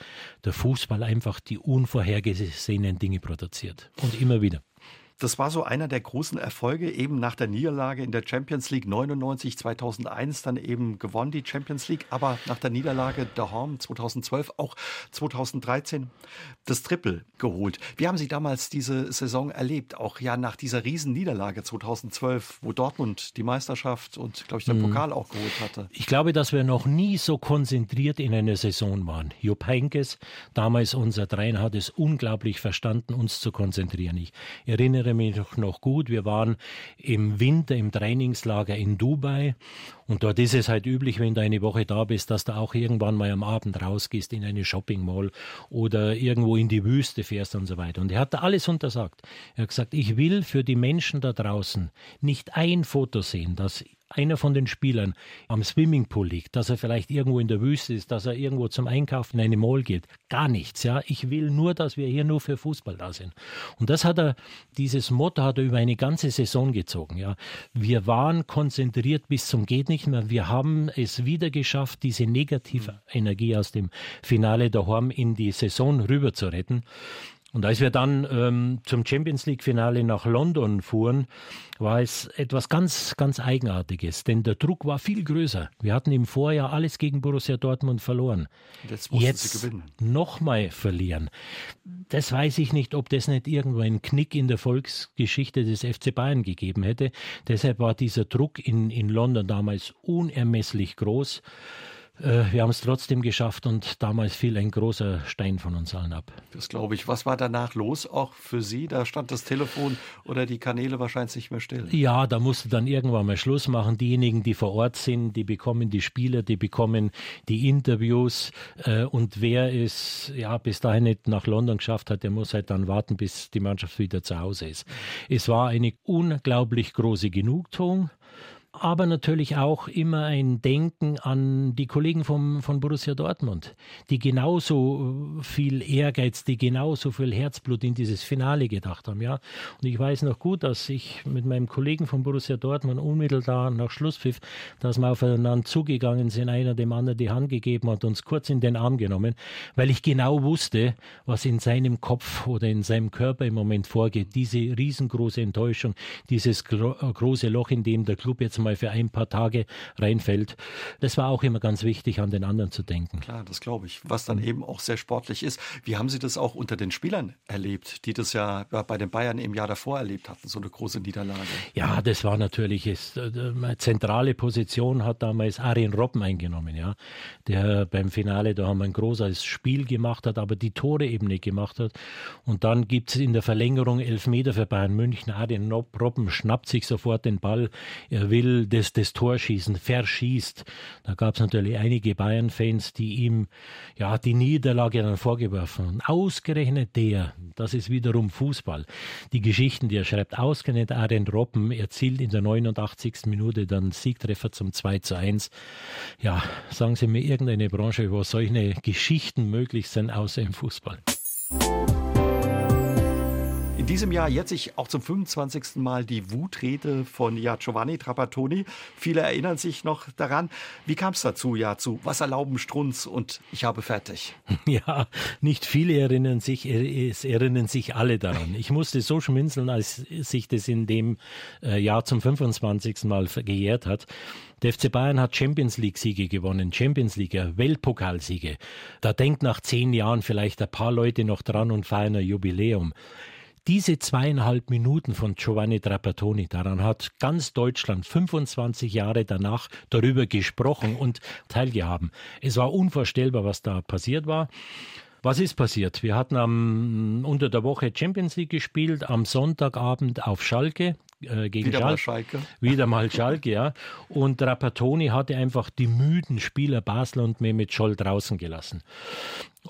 der Fußball einfach die unvorhergesehenen Dinge produziert. Und immer wieder. Das war so einer der großen Erfolge, eben nach der Niederlage in der Champions League 99, 2001 dann eben gewonnen die Champions League, aber nach der Niederlage daheim 2012 auch 2013 das Triple geholt. Wie haben Sie damals diese Saison erlebt? Auch ja nach dieser riesen Niederlage 2012, wo Dortmund die Meisterschaft und glaube ich der mhm. Pokal auch geholt hatte. Ich glaube, dass wir noch nie so konzentriert in einer Saison waren. Jupp Heynckes, damals unser Trainer, hat es unglaublich verstanden, uns zu konzentrieren. Ich erinnere erinnere mich noch gut, wir waren im Winter im Trainingslager in Dubai und dort ist es halt üblich, wenn du eine Woche da bist, dass du auch irgendwann mal am Abend rausgehst in eine Shopping Mall oder irgendwo in die Wüste fährst und so weiter. Und er hat da alles untersagt. Er hat gesagt, ich will für die Menschen da draußen nicht ein Foto sehen, das einer von den Spielern am Swimmingpool liegt, dass er vielleicht irgendwo in der Wüste ist, dass er irgendwo zum Einkaufen in eine Mall geht. Gar nichts, ja. Ich will nur, dass wir hier nur für Fußball da sind. Und das hat er, dieses Motto hat er über eine ganze Saison gezogen, ja. Wir waren konzentriert bis zum geht nicht mehr. Wir haben es wieder geschafft, diese negative Energie aus dem Finale daheim in die Saison rüber zu retten. Und als wir dann ähm, zum Champions League-Finale nach London fuhren, war es etwas ganz, ganz Eigenartiges, denn der Druck war viel größer. Wir hatten im Vorjahr alles gegen Borussia Dortmund verloren. Jetzt Jetzt. Nochmal verlieren. Das weiß ich nicht, ob das nicht irgendwo einen Knick in der Volksgeschichte des FC Bayern gegeben hätte. Deshalb war dieser Druck in, in London damals unermesslich groß. Äh, wir haben es trotzdem geschafft und damals fiel ein großer Stein von uns allen ab. Das glaube ich. Was war danach los, auch für Sie? Da stand das Telefon oder die Kanäle wahrscheinlich nicht mehr still. Ja, da musste dann irgendwann mal Schluss machen. Diejenigen, die vor Ort sind, die bekommen die Spieler, die bekommen die Interviews. Äh, und wer es ja bis dahin nicht nach London geschafft hat, der muss halt dann warten, bis die Mannschaft wieder zu Hause ist. Es war eine unglaublich große Genugtuung aber natürlich auch immer ein Denken an die Kollegen vom, von Borussia Dortmund, die genauso viel Ehrgeiz, die genauso viel Herzblut in dieses Finale gedacht haben. Ja? Und ich weiß noch gut, dass ich mit meinem Kollegen von Borussia Dortmund unmittelbar nach Schlusspfiff, dass wir aufeinander zugegangen sind, einer dem anderen die Hand gegeben hat, uns kurz in den Arm genommen, weil ich genau wusste, was in seinem Kopf oder in seinem Körper im Moment vorgeht. Diese riesengroße Enttäuschung, dieses große Loch, in dem der Club jetzt mal für ein paar Tage reinfällt. Das war auch immer ganz wichtig, an den anderen zu denken. Klar, das glaube ich. Was dann eben auch sehr sportlich ist. Wie haben Sie das auch unter den Spielern erlebt, die das ja bei den Bayern im Jahr davor erlebt hatten, so eine große Niederlage? Ja, das war natürlich ist, äh, eine zentrale Position hat damals Arjen Robben eingenommen, ja, der beim Finale da haben wir ein großes Spiel gemacht hat, aber die Tore eben nicht gemacht hat. Und dann gibt es in der Verlängerung elf Meter für Bayern München. Arjen Robben schnappt sich sofort den Ball. Er will das, das Torschießen verschießt. Da gab es natürlich einige Bayern-Fans, die ihm ja die Niederlage dann vorgeworfen haben. Ausgerechnet der, das ist wiederum Fußball. Die Geschichten, die er schreibt, ausgerechnet Arjen Robben erzielt in der 89. Minute dann Siegtreffer zum 2 zu 1. Ja, sagen Sie mir irgendeine Branche, wo solche Geschichten möglich sind, außer im Fußball. In diesem Jahr jetzt sich auch zum 25. Mal die Wutrede von ja, Giovanni Trapattoni. Viele erinnern sich noch daran. Wie kam es dazu, ja, zu Was erlauben Strunz und ich habe fertig? Ja, nicht viele erinnern sich, es erinnern sich alle daran. Ich musste so schminzeln, als sich das in dem äh, Jahr zum 25. Mal gejährt hat. Der FC Bayern hat Champions League-Siege gewonnen, Champions League, Weltpokalsiege. Da denkt nach zehn Jahren vielleicht ein paar Leute noch dran und feiern ein Jubiläum. Diese zweieinhalb Minuten von Giovanni Trapattoni, daran hat ganz Deutschland 25 Jahre danach darüber gesprochen und teilgehaben. Es war unvorstellbar, was da passiert war. Was ist passiert? Wir hatten am, unter der Woche Champions League gespielt, am Sonntagabend auf Schalke äh, gegen Wieder Schalke. mal Schalke. Wieder mal Schalke, ja. Und Trapattoni hatte einfach die müden Spieler Basler und Mehmet Scholl draußen gelassen.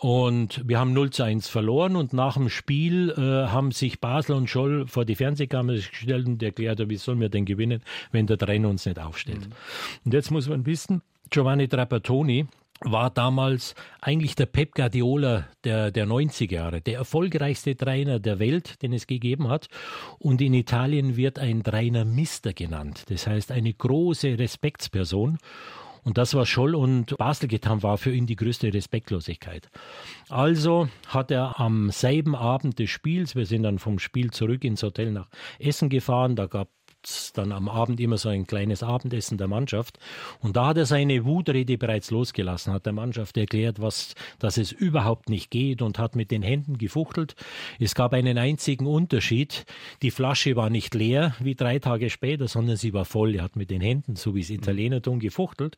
Und wir haben 0 zu 1 verloren und nach dem Spiel äh, haben sich Basler und Scholl vor die Fernsehkamera gestellt und erklärt, wie sollen wir denn gewinnen, wenn der Trainer uns nicht aufstellt. Mhm. Und jetzt muss man wissen, Giovanni Trapattoni, war damals eigentlich der Pep Guardiola der, der 90er Jahre, der erfolgreichste Trainer der Welt, den es gegeben hat. Und in Italien wird ein Trainer Mister genannt. Das heißt, eine große Respektsperson. Und das, was Scholl und Basel getan war für ihn die größte Respektlosigkeit. Also hat er am selben Abend des Spiels, wir sind dann vom Spiel zurück ins Hotel nach Essen gefahren, da gab dann am Abend immer so ein kleines Abendessen der Mannschaft. Und da hat er seine Wutrede bereits losgelassen, hat der Mannschaft erklärt, was, dass es überhaupt nicht geht und hat mit den Händen gefuchtelt. Es gab einen einzigen Unterschied. Die Flasche war nicht leer wie drei Tage später, sondern sie war voll. Er hat mit den Händen, so wie es Italiener tun, gefuchtelt,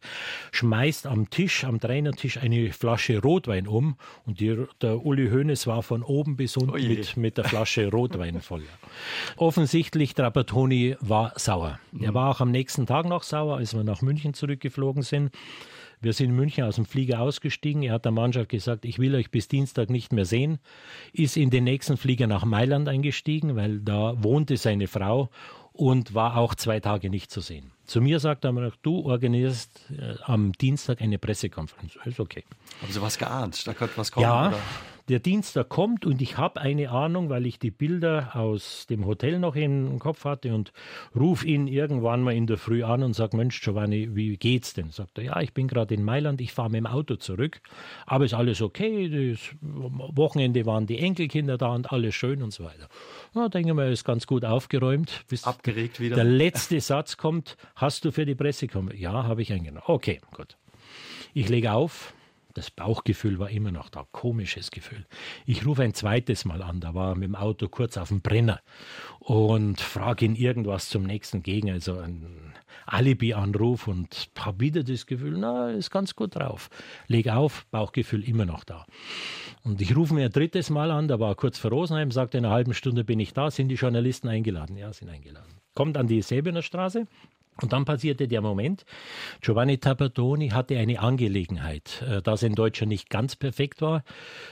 schmeißt am Tisch, am Trainertisch eine Flasche Rotwein um und die, der Uli Hoeneß war von oben bis unten mit, mit der Flasche Rotwein voll. Offensichtlich Trapattoni war war sauer. Mhm. Er war auch am nächsten Tag noch sauer, als wir nach München zurückgeflogen sind. Wir sind in München aus dem Flieger ausgestiegen. Er hat der Mannschaft gesagt, ich will euch bis Dienstag nicht mehr sehen. Ist in den nächsten Flieger nach Mailand eingestiegen, weil da wohnte seine Frau und war auch zwei Tage nicht zu sehen. Zu mir sagt er mir, du organisierst äh, am Dienstag eine Pressekonferenz. Ist okay. Haben Sie was geahnt? Da könnte was kommen? Ja, oder? Der Dienstag kommt und ich habe eine Ahnung, weil ich die Bilder aus dem Hotel noch im Kopf hatte und rufe ihn irgendwann mal in der Früh an und sage, Mensch, Giovanni, wie geht's denn? Sagt er, ja, ich bin gerade in Mailand, ich fahre mit dem Auto zurück, aber ist alles okay, das Wochenende waren die Enkelkinder da und alles schön und so weiter. Na, denke mal, ist ganz gut aufgeräumt. Bis Abgeregt wieder. Der letzte Satz kommt, hast du für die Presse kommen? Ja, habe ich eingenommen. Okay, gut. Ich lege auf, das Bauchgefühl war immer noch da, komisches Gefühl. Ich rufe ein zweites Mal an, da war er mit dem Auto kurz auf dem Brenner und frage ihn irgendwas zum nächsten Gegner, also ein Alibi-Anruf und habe wieder das Gefühl, na, ist ganz gut drauf. Leg auf, Bauchgefühl immer noch da. Und ich rufe mir ein drittes Mal an, da war kurz vor Rosenheim, sagte, in einer halben Stunde bin ich da, sind die Journalisten eingeladen? Ja, sind eingeladen. Kommt an die Säbener Straße, und dann passierte der Moment, Giovanni Tabatoni hatte eine Angelegenheit. Äh, da sein Deutscher nicht ganz perfekt war,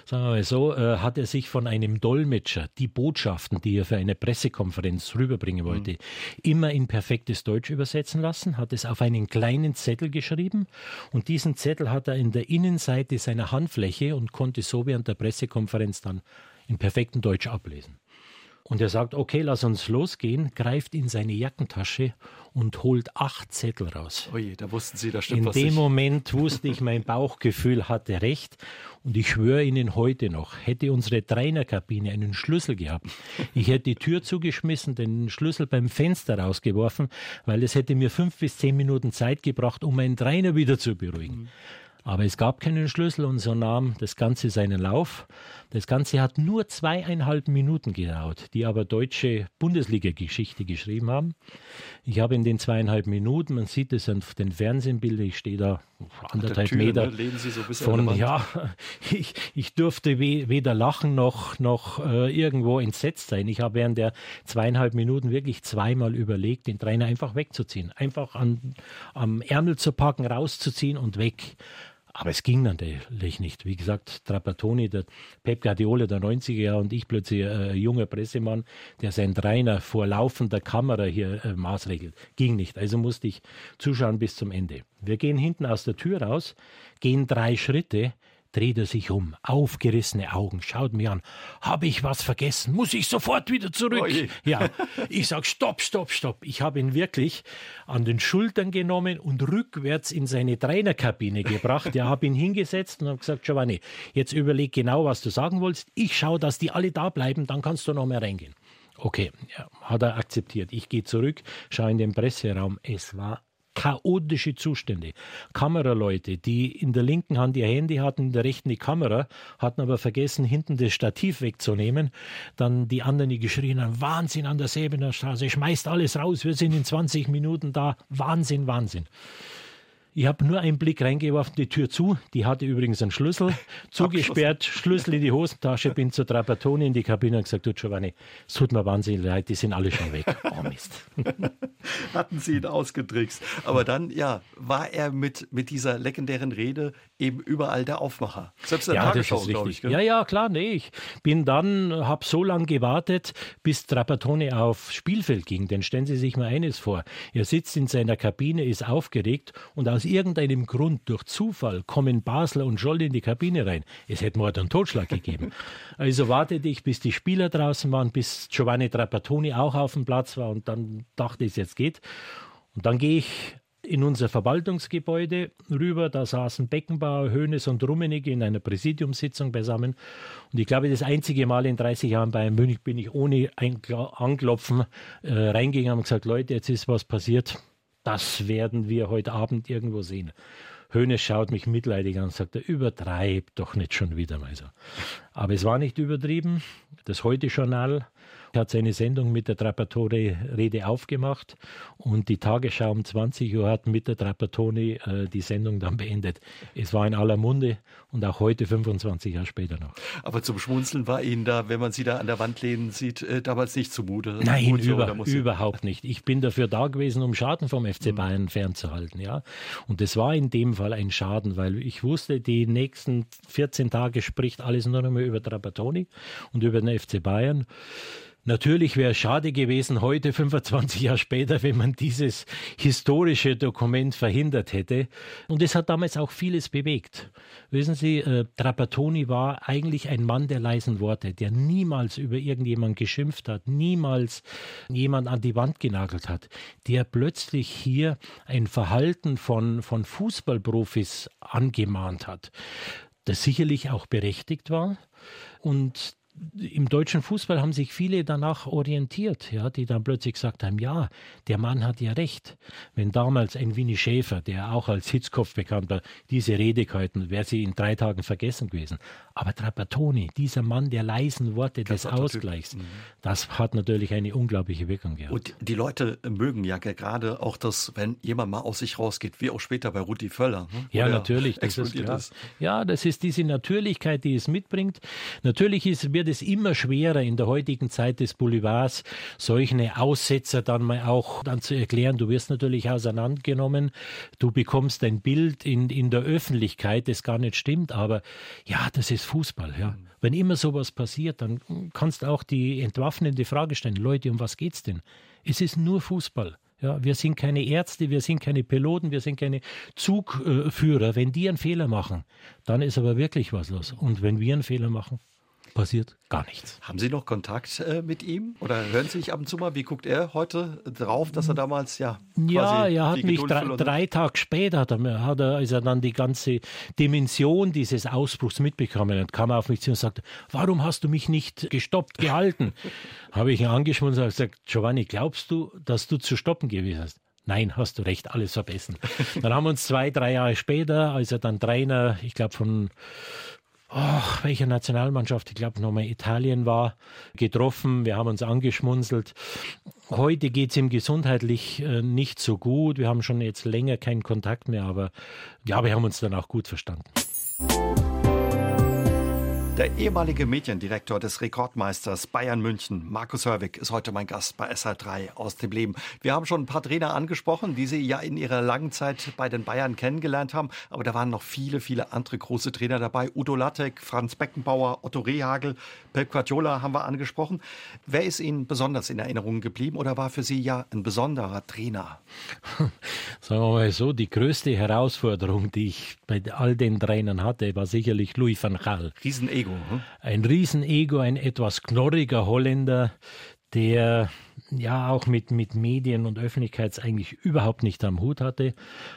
sagen wir mal so, äh, hat er sich von einem Dolmetscher die Botschaften, die er für eine Pressekonferenz rüberbringen mhm. wollte, mhm. immer in perfektes Deutsch übersetzen lassen, hat es auf einen kleinen Zettel geschrieben und diesen Zettel hat er in der Innenseite seiner Handfläche und konnte so während der Pressekonferenz dann in perfektem Deutsch ablesen. Und er sagt, okay, lass uns losgehen, greift in seine Jackentasche und holt acht Zettel raus. Oje, da wussten Sie, da stimmt in was In dem nicht. Moment wusste ich, mein Bauchgefühl hatte recht. Und ich schwöre Ihnen heute noch, hätte unsere Trainerkabine einen Schlüssel gehabt, ich hätte die Tür zugeschmissen, den Schlüssel beim Fenster rausgeworfen, weil es hätte mir fünf bis zehn Minuten Zeit gebracht, um meinen Trainer wieder zu beruhigen. Mhm. Aber es gab keinen Schlüssel und so nahm das Ganze seinen Lauf. Das Ganze hat nur zweieinhalb Minuten gedauert, die aber deutsche Bundesliga-Geschichte geschrieben haben. Ich habe in den zweieinhalb Minuten, man sieht es auf den Fernsehbildern, ich stehe da anderthalb Tür, Meter ne? so von, ja, ich, ich durfte weder lachen noch, noch äh, irgendwo entsetzt sein. Ich habe während der zweieinhalb Minuten wirklich zweimal überlegt, den Trainer einfach wegzuziehen, einfach an, am Ärmel zu packen, rauszuziehen und weg. Aber es ging natürlich nicht. Wie gesagt, Trapattoni, der Pep Guardiola der 90er Jahre und ich plötzlich äh, junger Pressemann, der seinen Trainer vor laufender Kamera hier äh, maßregelt. Ging nicht. Also musste ich zuschauen bis zum Ende. Wir gehen hinten aus der Tür raus, gehen drei Schritte, dreht er sich um, aufgerissene Augen, schaut mir an. Habe ich was vergessen? Muss ich sofort wieder zurück? Oje. Ja, ich sag stopp, stopp, stopp. Ich habe ihn wirklich an den Schultern genommen und rückwärts in seine Trainerkabine gebracht. Ja, habe ihn hingesetzt und habe gesagt, Giovanni, jetzt überleg genau, was du sagen wolltest. Ich schaue, dass die alle da bleiben, dann kannst du noch mehr reingehen. Okay, ja, hat er akzeptiert. Ich gehe zurück, schaue in den Presseraum. Es war chaotische Zustände. Kameraleute, die in der linken Hand ihr Handy hatten, in der rechten die Kamera, hatten aber vergessen, hinten das Stativ wegzunehmen. Dann die anderen, die geschrien haben, Wahnsinn an der Säbener Straße, schmeißt alles raus, wir sind in 20 Minuten da. Wahnsinn, Wahnsinn. Ich habe nur einen Blick reingeworfen, die Tür zu. Die hatte übrigens einen Schlüssel. Zugesperrt, Schlüssel in die Hosentasche, bin zur Trapattoni in die Kabine und gesagt, du Giovanni, es tut mir wahnsinnig leid, die sind alle schon weg. Oh Mist. Hatten sie ihn ausgetrickst. Aber dann, ja, war er mit, mit dieser legendären Rede eben überall der Aufmacher. Selbst in der ja, Tagesschau, glaube ich. Gell? Ja, ja, klar, nee. Ich bin dann, habe so lange gewartet, bis Trapattoni auf Spielfeld ging. Denn stellen Sie sich mal eines vor. Er sitzt in seiner Kabine, ist aufgeregt und aus irgendeinem Grund durch Zufall kommen Basler und Scholl in die Kabine rein. Es hätte Mord und Totschlag gegeben. Also wartete ich, bis die Spieler draußen waren, bis Giovanni Trapattoni auch auf dem Platz war und dann dachte ich, es jetzt geht. Und dann gehe ich in unser Verwaltungsgebäude rüber. Da saßen Beckenbauer, Hoeneß und Rummenigge in einer Präsidiumssitzung beisammen. Und ich glaube, das einzige Mal in 30 Jahren bei München bin ich ohne Anklopfen äh, reingegangen und gesagt, Leute, jetzt ist was passiert. Das werden wir heute Abend irgendwo sehen. Höhne schaut mich mitleidig an und sagt, er übertreibt doch nicht schon wieder mal so. Aber es war nicht übertrieben. Das Heute-Journal hat seine Sendung mit der Trapattoni-Rede aufgemacht und die Tagesschau um 20 Uhr hat mit der Trapattoni äh, die Sendung dann beendet. Es war in aller Munde und auch heute 25 Jahre später noch. Aber zum Schmunzeln war Ihnen da, wenn man Sie da an der Wand lehnen sieht, äh, damals nicht zumute? Nein, Gut, über, überhaupt nicht. Ich bin dafür da gewesen, um Schaden vom FC mhm. Bayern mhm. fernzuhalten. Ja? Und das war in dem Fall ein Schaden, weil ich wusste, die nächsten 14 Tage spricht alles nur noch mal über Trapattoni und über den FC Bayern. Natürlich wäre es schade gewesen, heute 25 Jahre später, wenn man dieses historische Dokument verhindert hätte. Und es hat damals auch vieles bewegt. Wissen Sie, äh, Trapattoni war eigentlich ein Mann der leisen Worte, der niemals über irgendjemand geschimpft hat, niemals jemand an die Wand genagelt hat, der plötzlich hier ein Verhalten von, von Fußballprofis angemahnt hat, das sicherlich auch berechtigt war. Und im deutschen Fußball haben sich viele danach orientiert, ja, die dann plötzlich gesagt haben, ja, der Mann hat ja recht. Wenn damals ein Winnie Schäfer, der auch als Hitzkopf bekannt war, diese Rede gehalten, wäre sie in drei Tagen vergessen gewesen. Aber Trapattoni, dieser Mann der leisen Worte des Ausgleichs, mhm. das hat natürlich eine unglaubliche Wirkung gehabt. Und die Leute mögen ja gerade auch das, wenn jemand mal aus sich rausgeht, wie auch später bei Rudi Völler. Ne? Ja, natürlich. Das ist, ist. Ja, das ist diese Natürlichkeit, die es mitbringt. Natürlich ist, wird wird es immer schwerer in der heutigen Zeit des Boulevards, solche Aussetzer dann mal auch dann zu erklären. Du wirst natürlich auseinandergenommen, du bekommst ein Bild in, in der Öffentlichkeit, das gar nicht stimmt, aber ja, das ist Fußball. Ja. Wenn immer sowas passiert, dann kannst du auch die entwaffnende Frage stellen, Leute, um was geht's denn? Es ist nur Fußball. Ja, wir sind keine Ärzte, wir sind keine Piloten, wir sind keine Zugführer. Wenn die einen Fehler machen, dann ist aber wirklich was los. Und wenn wir einen Fehler machen, passiert gar nichts. Haben Sie noch Kontakt äh, mit ihm oder hören Sie sich ab und zu mal? Wie guckt er heute drauf, dass er damals ja Ja, er hat mich drei, drei, Tage später, hat er, hat er, als er dann die ganze Dimension dieses Ausbruchs mitbekommen hat, kam er auf mich zu und sagte, warum hast du mich nicht gestoppt gehalten? Habe ich ihn angeschmunzelt und gesagt, Giovanni, glaubst du, dass du zu stoppen gewesen hast? Nein, hast du recht, alles vergessen. Dann haben wir uns zwei, drei Jahre später, als er dann Trainer, ich glaube von ach, welche Nationalmannschaft, ich glaube nochmal Italien war, getroffen. Wir haben uns angeschmunzelt. Heute geht es ihm gesundheitlich äh, nicht so gut. Wir haben schon jetzt länger keinen Kontakt mehr, aber ja, wir haben uns dann auch gut verstanden. Der ehemalige Mediendirektor des Rekordmeisters Bayern München, Markus Hörwig, ist heute mein Gast bei SR3 aus dem Leben. Wir haben schon ein paar Trainer angesprochen, die Sie ja in Ihrer langen Zeit bei den Bayern kennengelernt haben. Aber da waren noch viele, viele andere große Trainer dabei. Udo Lattek, Franz Beckenbauer, Otto Rehagel, Pep Guardiola haben wir angesprochen. Wer ist Ihnen besonders in Erinnerung geblieben oder war für Sie ja ein besonderer Trainer? Sagen wir mal so, die größte Herausforderung, die ich bei all den Trainern hatte, war sicherlich Louis van Gaal. Riesenego. Hm? Ein Riesenego, ein etwas knorriger Holländer, der ja auch mit, mit Medien und Öffentlichkeit eigentlich überhaupt nicht am Hut hatte.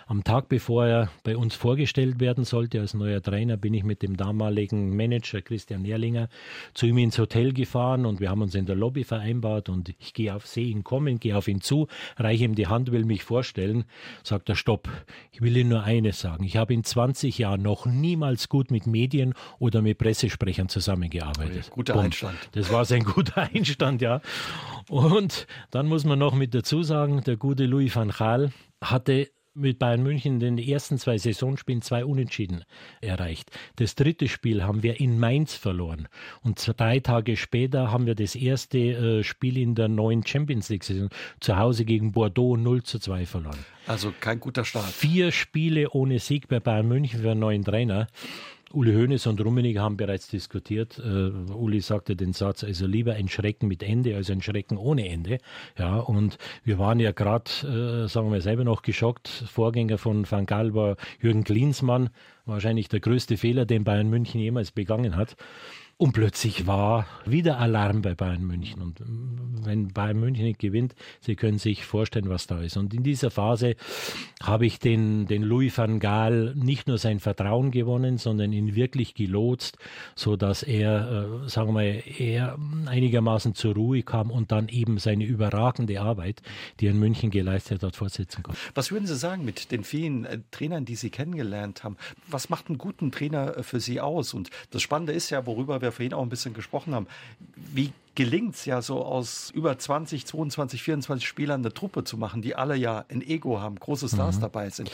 Am Tag bevor er bei uns vorgestellt werden sollte als neuer Trainer, bin ich mit dem damaligen Manager Christian Nährlinger zu ihm ins Hotel gefahren und wir haben uns in der Lobby vereinbart und ich gehe auf, sehe ihn kommen, gehe auf ihn zu, reiche ihm die Hand, will mich vorstellen, sagt er, stopp, ich will Ihnen nur eines sagen, ich habe in 20 Jahren noch niemals gut mit Medien oder mit Pressesprechern zusammengearbeitet. Okay, guter Einstand. Das war sein guter Einstand, ja. Und dann muss man noch mit dazu sagen, der gute Louis van Gaal hatte mit Bayern München in den ersten zwei Saisonspielen zwei Unentschieden erreicht. Das dritte Spiel haben wir in Mainz verloren. Und drei Tage später haben wir das erste äh, Spiel in der neuen Champions League-Saison zu Hause gegen Bordeaux 0 zu 2 verloren. Also kein guter Start. Vier Spiele ohne Sieg bei Bayern München für einen neuen Trainer. Uli Hoeneß und Rummenigge haben bereits diskutiert. Uh, Uli sagte den Satz, also lieber ein Schrecken mit Ende als ein Schrecken ohne Ende. Ja, und wir waren ja gerade, uh, sagen wir selber noch geschockt. Vorgänger von Van Gaal war Jürgen Klinsmann, wahrscheinlich der größte Fehler, den Bayern München jemals begangen hat. Und plötzlich war wieder Alarm bei Bayern München. Und wenn Bayern München nicht gewinnt, Sie können sich vorstellen, was da ist. Und in dieser Phase habe ich den, den Louis van Gaal nicht nur sein Vertrauen gewonnen, sondern ihn wirklich gelotst, so dass er, äh, sagen wir, er einigermaßen zur Ruhe kam und dann eben seine überragende Arbeit, die er in München geleistet hat, fortsetzen konnte. Was würden Sie sagen mit den vielen äh, Trainern, die Sie kennengelernt haben? Was macht einen guten Trainer äh, für Sie aus? Und das Spannende ist ja, worüber wir wir vorhin auch ein bisschen gesprochen haben, wie gelingt es ja so aus über 20, 22, 24 Spielern eine Truppe zu machen, die alle ja ein Ego haben, große Stars mhm. dabei sind.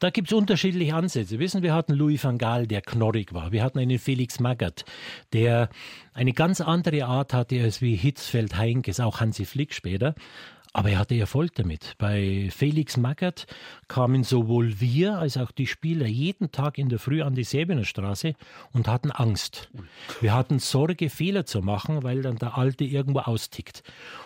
Da gibt es unterschiedliche Ansätze. Wissen, wir hatten Louis van Gaal, der knorrig war. Wir hatten einen Felix Magath, der eine ganz andere Art hatte als wie Hitzfeld Heinkes, auch Hansi Flick später. Aber er hatte Erfolg damit. Bei Felix Magath kamen sowohl wir als auch die Spieler jeden Tag in der Früh an die Säbener Straße und hatten Angst. Wir hatten Sorge, Fehler zu machen, weil dann der Alte irgendwo austickt.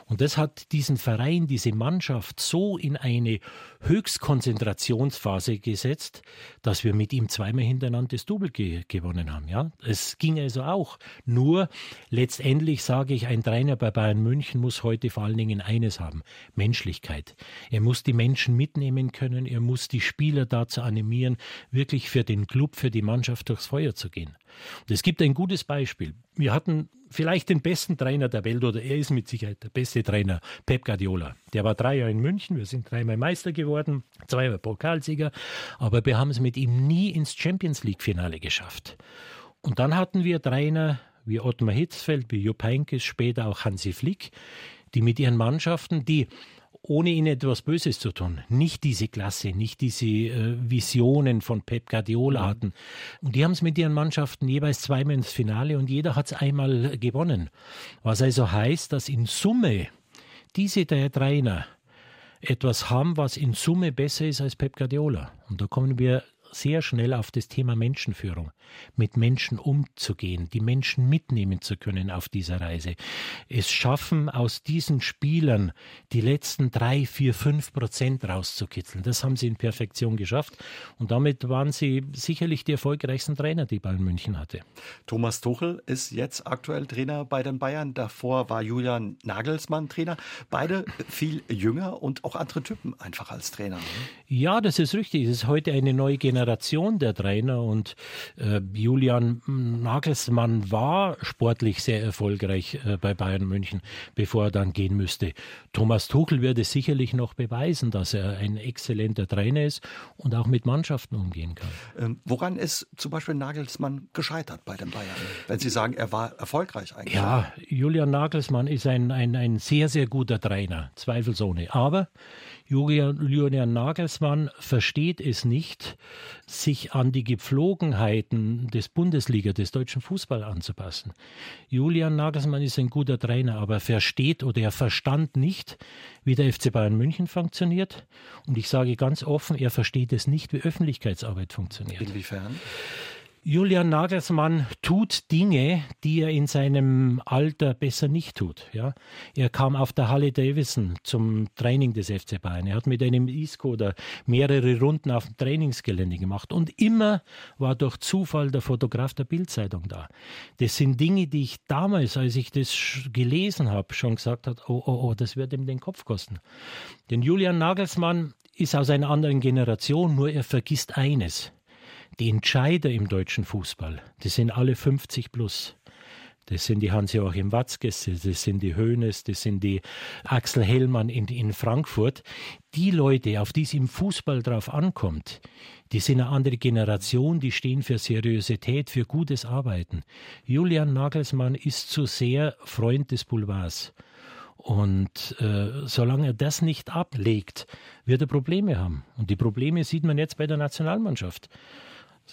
Und das hat diesen Verein, diese Mannschaft so in eine Höchstkonzentrationsphase gesetzt, dass wir mit ihm zweimal hintereinander das Double ge gewonnen haben. Ja, es ging also auch. Nur letztendlich sage ich, ein Trainer bei Bayern München muss heute vor allen Dingen eines haben: Menschlichkeit. Er muss die Menschen mitnehmen können. Er muss die Spieler dazu animieren, wirklich für den Club, für die Mannschaft durchs Feuer zu gehen. Und es gibt ein gutes Beispiel. Wir hatten vielleicht den besten Trainer der Welt oder er ist mit Sicherheit der beste Trainer, Pep Guardiola. Der war drei Jahre in München, wir sind dreimal Meister geworden, zweimal Pokalsieger, aber wir haben es mit ihm nie ins Champions League Finale geschafft. Und dann hatten wir Trainer wie Ottmar Hitzfeld, wie Jupp Heynckes, später auch Hansi Flick, die mit ihren Mannschaften, die ohne ihnen etwas Böses zu tun, nicht diese Klasse, nicht diese äh, Visionen von Pep Guardiola mhm. hatten. Und die haben es mit ihren Mannschaften jeweils zweimal ins Finale und jeder hat es einmal gewonnen. Was also heißt, dass in Summe diese drei Trainer etwas haben, was in Summe besser ist als Pep Guardiola. Und da kommen wir sehr schnell auf das Thema Menschenführung, mit Menschen umzugehen, die Menschen mitnehmen zu können auf dieser Reise. Es schaffen aus diesen Spielern die letzten drei, vier, fünf Prozent rauszukitzeln. Das haben sie in Perfektion geschafft und damit waren sie sicherlich die erfolgreichsten Trainer, die Bayern München hatte. Thomas Tuchel ist jetzt aktuell Trainer bei den Bayern. Davor war Julian Nagelsmann Trainer. Beide viel jünger und auch andere Typen einfach als Trainer. Ne? Ja, das ist richtig. Es ist heute eine neue Generation Generation der Trainer und äh, Julian Nagelsmann war sportlich sehr erfolgreich äh, bei Bayern München, bevor er dann gehen müsste. Thomas Tuchel wird es sicherlich noch beweisen, dass er ein exzellenter Trainer ist und auch mit Mannschaften umgehen kann. Ähm, woran ist zum Beispiel Nagelsmann gescheitert bei den Bayern? Wenn Sie sagen, er war erfolgreich eigentlich. Ja, Julian Nagelsmann ist ein, ein, ein sehr, sehr guter Trainer, zweifelsohne. Aber Julian Nagelsmann versteht es nicht, sich an die Gepflogenheiten des Bundesliga, des deutschen Fußball anzupassen. Julian Nagelsmann ist ein guter Trainer, aber versteht oder er verstand nicht, wie der FC Bayern München funktioniert. Und ich sage ganz offen, er versteht es nicht, wie Öffentlichkeitsarbeit funktioniert. Inwiefern? Julian Nagelsmann tut Dinge, die er in seinem Alter besser nicht tut. Ja? Er kam auf der Halle Davison zum Training des FC Bayern. Er hat mit einem E-Scooter mehrere Runden auf dem Trainingsgelände gemacht. Und immer war durch Zufall der Fotograf der Bildzeitung da. Das sind Dinge, die ich damals, als ich das gelesen habe, schon gesagt habe, oh, oh, oh, das wird ihm den Kopf kosten. Denn Julian Nagelsmann ist aus einer anderen Generation, nur er vergisst eines. Die Entscheider im deutschen Fußball, die sind alle 50 plus. Das sind die Hans-Joachim Watzkes, das sind die Hoeneß, das sind die Axel Hellmann in, in Frankfurt. Die Leute, auf die es im Fußball drauf ankommt, die sind eine andere Generation, die stehen für Seriosität, für gutes Arbeiten. Julian Nagelsmann ist zu sehr Freund des Boulevards. Und äh, solange er das nicht ablegt, wird er Probleme haben. Und die Probleme sieht man jetzt bei der Nationalmannschaft.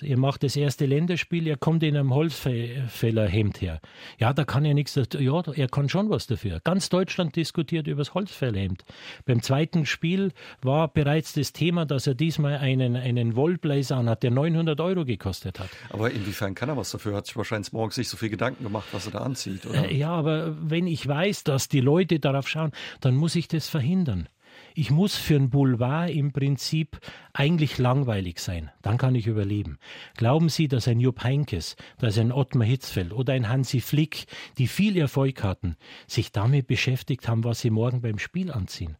Er macht das erste Länderspiel, er kommt in einem Holzfällerhemd her. Ja, da kann er nichts dazu. Ja, er kann schon was dafür. Ganz Deutschland diskutiert über das Holzfällerhemd. Beim zweiten Spiel war bereits das Thema, dass er diesmal einen, einen Wollblazer anhat, der 900 Euro gekostet hat. Aber inwiefern kann er was dafür? Hat sich wahrscheinlich morgens nicht so viel Gedanken gemacht, was er da anzieht, oder? Äh, ja, aber wenn ich weiß, dass die Leute darauf schauen, dann muss ich das verhindern. Ich muss für ein Boulevard im Prinzip eigentlich langweilig sein. Dann kann ich überleben. Glauben Sie, dass ein Jupp Heinkes, dass ein Ottmar Hitzfeld oder ein Hansi Flick, die viel Erfolg hatten, sich damit beschäftigt haben, was sie morgen beim Spiel anziehen?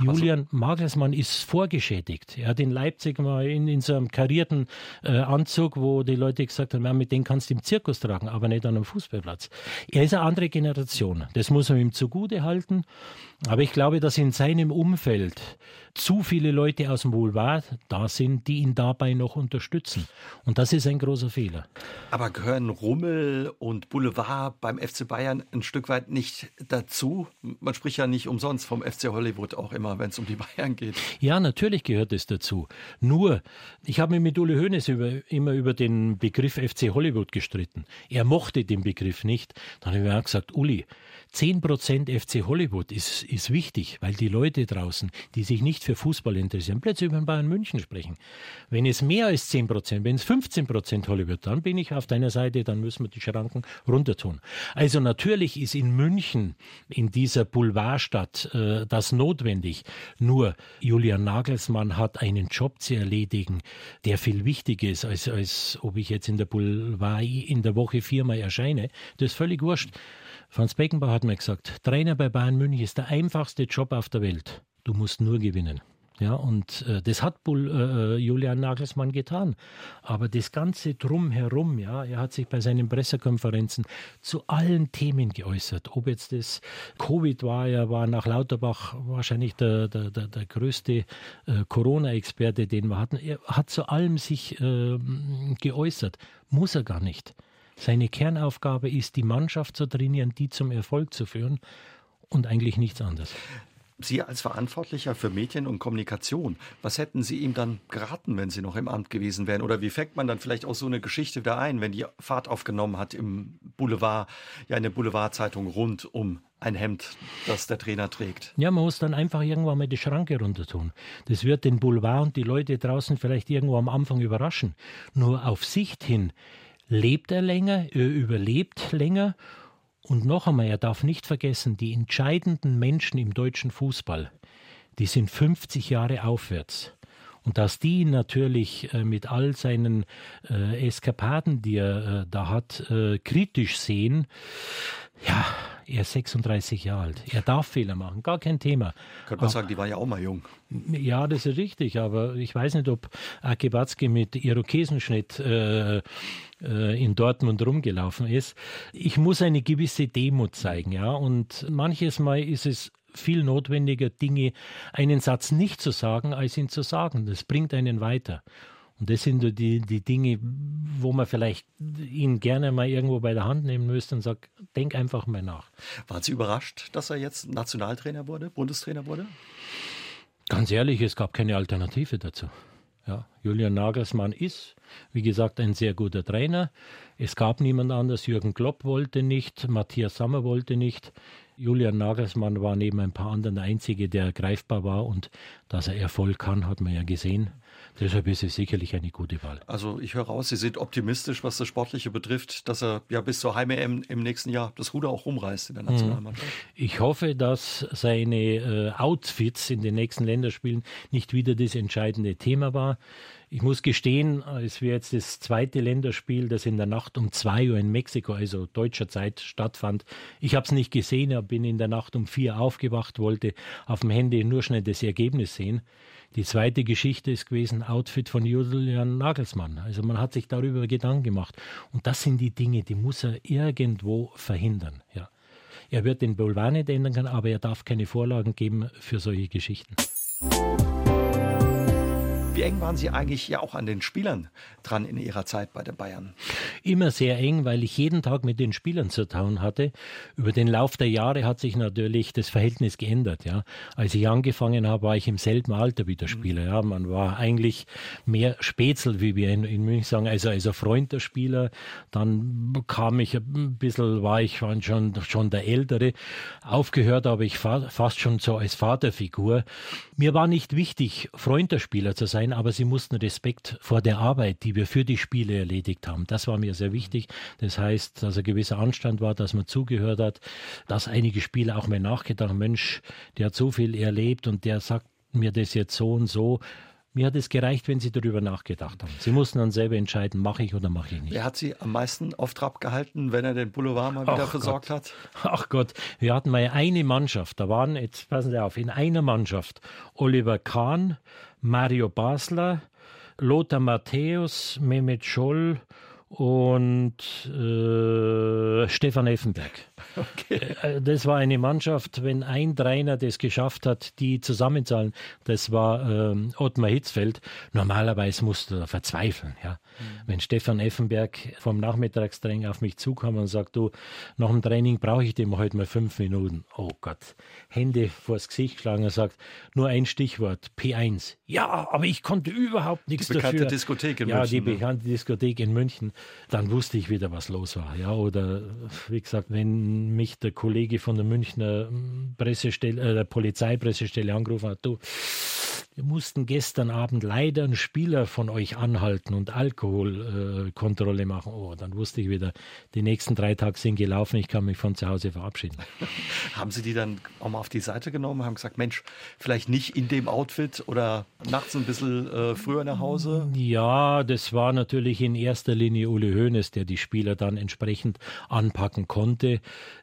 Julian also, Magelsmann ist vorgeschädigt. Er hat in Leipzig mal in, in so einem karierten äh, Anzug, wo die Leute gesagt haben, ja, mit dem kannst du im Zirkus tragen, aber nicht an einem Fußballplatz. Er ist eine andere Generation. Das muss man ihm zugute halten. Aber ich glaube, dass in seinem Umfeld zu viele Leute aus dem Boulevard da sind, die ihn dabei noch unterstützen. Und das ist ein großer Fehler. Aber gehören Rummel und Boulevard beim FC Bayern ein Stück weit nicht dazu? Man spricht ja nicht umsonst vom FC Hollywood auch immer, wenn es um die Bayern geht. Ja, natürlich gehört es dazu. Nur, ich habe mich mit Uli Hoeneß über, immer über den Begriff FC Hollywood gestritten. Er mochte den Begriff nicht. Dann habe ich mir gesagt, Uli, 10% FC Hollywood ist, ist wichtig, weil die Leute draußen, die sich nicht für Fußball interessieren, plötzlich über Bayern München sprechen. Wenn es mehr als 10%, wenn es 15% Hollywood, dann bin ich auf deiner Seite, dann müssen wir die Schranken runter tun. Also natürlich ist in München, in dieser Boulevardstadt, äh, das notwendig. Nur Julian Nagelsmann hat einen Job zu erledigen, der viel wichtiger ist, als, als ob ich jetzt in der Boulevard in der Woche viermal erscheine. Das ist völlig wurscht. Franz Beckenbauer hat mir gesagt, Trainer bei Bayern München ist der einfachste Job auf der Welt. Du musst nur gewinnen. Ja, und äh, das hat Bull, äh, Julian Nagelsmann getan. Aber das Ganze drumherum, ja, er hat sich bei seinen Pressekonferenzen zu allen Themen geäußert. Ob jetzt das Covid war, er war nach Lauterbach wahrscheinlich der, der, der, der größte äh, Corona-Experte, den wir hatten. Er hat zu allem sich äh, geäußert. Muss er gar nicht. Seine Kernaufgabe ist, die Mannschaft zu trainieren, die zum Erfolg zu führen und eigentlich nichts anderes. Sie als Verantwortlicher für Medien und Kommunikation, was hätten Sie ihm dann geraten, wenn Sie noch im Amt gewesen wären? Oder wie fängt man dann vielleicht auch so eine Geschichte wieder ein, wenn die Fahrt aufgenommen hat im Boulevard, ja in der Boulevardzeitung rund um ein Hemd, das der Trainer trägt? Ja, man muss dann einfach irgendwann mal die Schranke runter tun. Das wird den Boulevard und die Leute draußen vielleicht irgendwo am Anfang überraschen. Nur auf Sicht hin lebt er länger, er überlebt länger und noch einmal, er darf nicht vergessen, die entscheidenden Menschen im deutschen Fußball, die sind 50 Jahre aufwärts. Und dass die natürlich äh, mit all seinen äh, Eskapaden, die er äh, da hat, kritisch sehen, ja, er ist 36 Jahre alt. Er darf Fehler machen, gar kein Thema. Könnte man sagen, die war ja auch mal jung. Ja, das ist richtig, aber ich weiß nicht, ob Ake Watzke mit Irokesenschnitt äh, äh, in Dortmund rumgelaufen ist. Ich muss eine gewisse Demut zeigen, ja, und manches Mal ist es viel notwendiger, Dinge, einen Satz nicht zu sagen, als ihn zu sagen. Das bringt einen weiter. Und das sind die, die Dinge, wo man vielleicht ihn gerne mal irgendwo bei der Hand nehmen müsste und sagt, denk einfach mal nach. Waren Sie überrascht, dass er jetzt Nationaltrainer wurde, Bundestrainer wurde? Ganz ehrlich, es gab keine Alternative dazu. Ja, Julian Nagelsmann ist, wie gesagt, ein sehr guter Trainer. Es gab niemand anders. Jürgen Klopp wollte nicht, Matthias Sammer wollte nicht. Julian Nagelsmann war neben ein paar anderen der Einzige, der greifbar war und dass er Erfolg kann, hat man ja gesehen. Deshalb ist es sicherlich eine gute Wahl. Also ich höre raus, Sie sind optimistisch, was das Sportliche betrifft, dass er ja bis zur Heim-EM im nächsten Jahr das Ruder auch rumreißt in der hm. Nationalmannschaft. Ich hoffe, dass seine äh, Outfits in den nächsten Länderspielen nicht wieder das entscheidende Thema war. Ich muss gestehen, es wäre jetzt das zweite Länderspiel, das in der Nacht um zwei Uhr in Mexiko, also deutscher Zeit, stattfand. Ich habe es nicht gesehen, ich bin in der Nacht um vier aufgewacht, wollte auf dem Handy nur schnell das Ergebnis sehen. Die zweite Geschichte ist gewesen, Outfit von Julian Nagelsmann. Also man hat sich darüber Gedanken gemacht. Und das sind die Dinge, die muss er irgendwo verhindern. Ja. Er wird den Boulevard nicht ändern können, aber er darf keine Vorlagen geben für solche Geschichten. Wie eng waren Sie eigentlich ja auch an den Spielern dran in Ihrer Zeit bei den Bayern? Immer sehr eng, weil ich jeden Tag mit den Spielern zu tun hatte. Über den Lauf der Jahre hat sich natürlich das Verhältnis geändert. Ja. Als ich angefangen habe, war ich im selben Alter wie der mhm. Spieler. Ja. Man war eigentlich mehr Spätzl, wie wir in, in München sagen, also, also Freund der Spieler. Dann kam ich ein bisschen, war ich schon, schon der Ältere. Aufgehört habe ich fast schon so als Vaterfigur. Mir war nicht wichtig, Freund der Spieler zu sein, aber sie mussten Respekt vor der Arbeit, die wir für die Spiele erledigt haben. Das war mir sehr wichtig. Das heißt, dass ein gewisser Anstand war, dass man zugehört hat, dass einige Spieler auch mal nachgedacht haben, Mensch, der hat so viel erlebt und der sagt mir das jetzt so und so. Mir hat es gereicht, wenn Sie darüber nachgedacht haben. Sie mussten dann selber entscheiden, mache ich oder mache ich nicht. Wer hat Sie am meisten auf Trab gehalten, wenn er den Boulevard mal wieder Ach versorgt Gott. hat? Ach Gott, wir hatten mal eine Mannschaft. Da waren, jetzt passen Sie auf, in einer Mannschaft Oliver Kahn, Mario Basler, Lothar Matthäus, Mehmet Scholl und äh, Stefan Effenberg. Okay. Äh, das war eine Mannschaft, wenn ein Trainer das geschafft hat, die zusammenzahlen, das war ähm, Ottmar Hitzfeld. Normalerweise musste er verzweifeln. Ja. Mhm. Wenn Stefan Effenberg vom Nachmittagstraining auf mich zukam und sagt, du, nach dem Training brauche ich dem heute mal fünf Minuten. Oh Gott, Hände vors Gesicht geschlagen und sagt, nur ein Stichwort, P1. Ja, aber ich konnte überhaupt nichts die bekannte dafür. Diskothek in ja, München. Ja, die ne? bekannte Diskothek in München. Dann wusste ich wieder, was los war. Ja, oder wie gesagt, wenn mich der Kollege von der Münchner Pressestelle, äh, der Polizeipressestelle angerufen hat, du, wir mussten gestern Abend leider einen Spieler von euch anhalten und Alkoholkontrolle äh, machen. Oh, dann wusste ich wieder, die nächsten drei Tage sind gelaufen, ich kann mich von zu Hause verabschieden. haben Sie die dann auch mal auf die Seite genommen, haben gesagt, Mensch, vielleicht nicht in dem Outfit oder nachts ein bisschen äh, früher nach Hause? Ja, das war natürlich in erster Linie Uli Hoeneß, der die Spieler dann entsprechend anpacken konnte.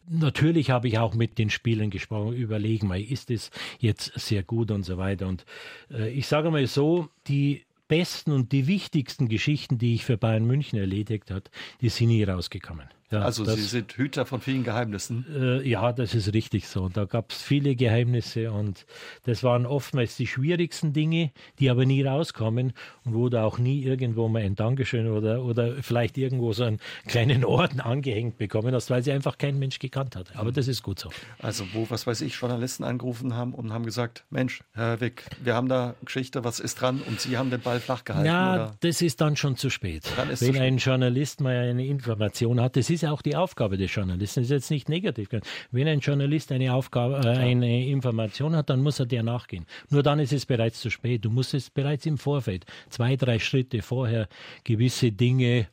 Natürlich habe ich auch mit den Spielern gesprochen, überlegen mal, ist es jetzt sehr gut und so weiter. Und ich sage mal so, die besten und die wichtigsten Geschichten, die ich für Bayern München erledigt hat, die sind nie rausgekommen. Ja, also das, Sie sind Hüter von vielen Geheimnissen. Äh, ja, das ist richtig so. Da gab es viele Geheimnisse und das waren oftmals die schwierigsten Dinge, die aber nie rauskommen und wo da auch nie irgendwo mal ein Dankeschön oder, oder vielleicht irgendwo so einen kleinen Orden angehängt bekommen hast, weil sie einfach kein Mensch gekannt hat. Aber das ist gut so. Also wo, was weiß ich, Journalisten angerufen haben und haben gesagt, Mensch, Herr Wick, wir haben da Geschichte, was ist dran? Und Sie haben den Ball flach gehalten. Ja, das ist dann schon zu spät. Wenn ein Journalist mal eine Information hat, das ist ist auch die Aufgabe des Journalisten. Das ist jetzt nicht negativ. Wenn ein Journalist eine Aufgabe, äh, eine Information hat, dann muss er der nachgehen. Nur dann ist es bereits zu spät. Du musst es bereits im Vorfeld, zwei, drei Schritte vorher, gewisse Dinge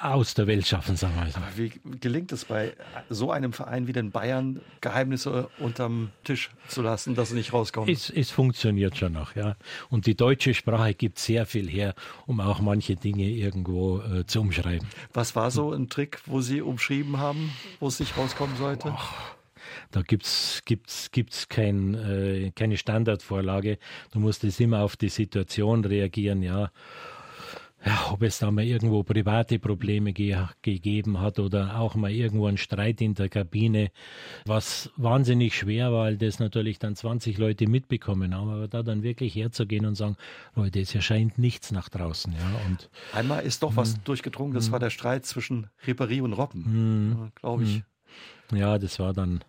aus der Welt schaffen, sagen wir mal. Aber wie gelingt es bei so einem Verein wie den Bayern, Geheimnisse unterm Tisch zu lassen, dass sie nicht rauskommen? Es, es funktioniert schon noch, ja. Und die deutsche Sprache gibt sehr viel her, um auch manche Dinge irgendwo äh, zu umschreiben. Was war so ein Trick, wo Sie umschrieben haben, wo es nicht rauskommen sollte? Oh. Da gibt's gibt's gibt's kein, äh, keine Standardvorlage. Du musst es immer auf die Situation reagieren, ja ja, ob es da mal irgendwo private Probleme ge gegeben hat oder auch mal irgendwo ein Streit in der Kabine, was wahnsinnig schwer war, weil das natürlich dann 20 Leute mitbekommen haben, aber da dann wirklich herzugehen und sagen, Leute, es erscheint nichts nach draußen. Ja, und, Einmal ist doch was hm. durchgedrungen, das hm. war der Streit zwischen Ribéry und Robben, hm. glaube ich. Ja, das war dann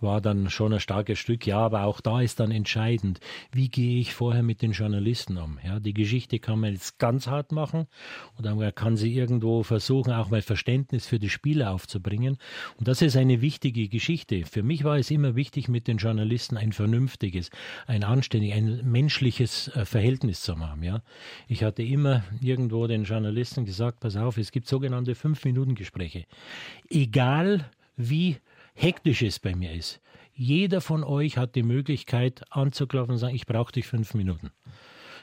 war dann schon ein starkes Stück. Ja, aber auch da ist dann entscheidend, wie gehe ich vorher mit den Journalisten um. Ja, die Geschichte kann man jetzt ganz hart machen oder man kann sie irgendwo versuchen, auch mal Verständnis für die Spieler aufzubringen. Und das ist eine wichtige Geschichte. Für mich war es immer wichtig, mit den Journalisten ein vernünftiges, ein anständiges, ein menschliches äh, Verhältnis zu haben. Ja, ich hatte immer irgendwo den Journalisten gesagt, pass auf, es gibt sogenannte Fünf-Minuten-Gespräche. Egal wie hektisch es bei mir ist. Jeder von euch hat die Möglichkeit anzuklopfen und sagen, ich brauche dich fünf Minuten.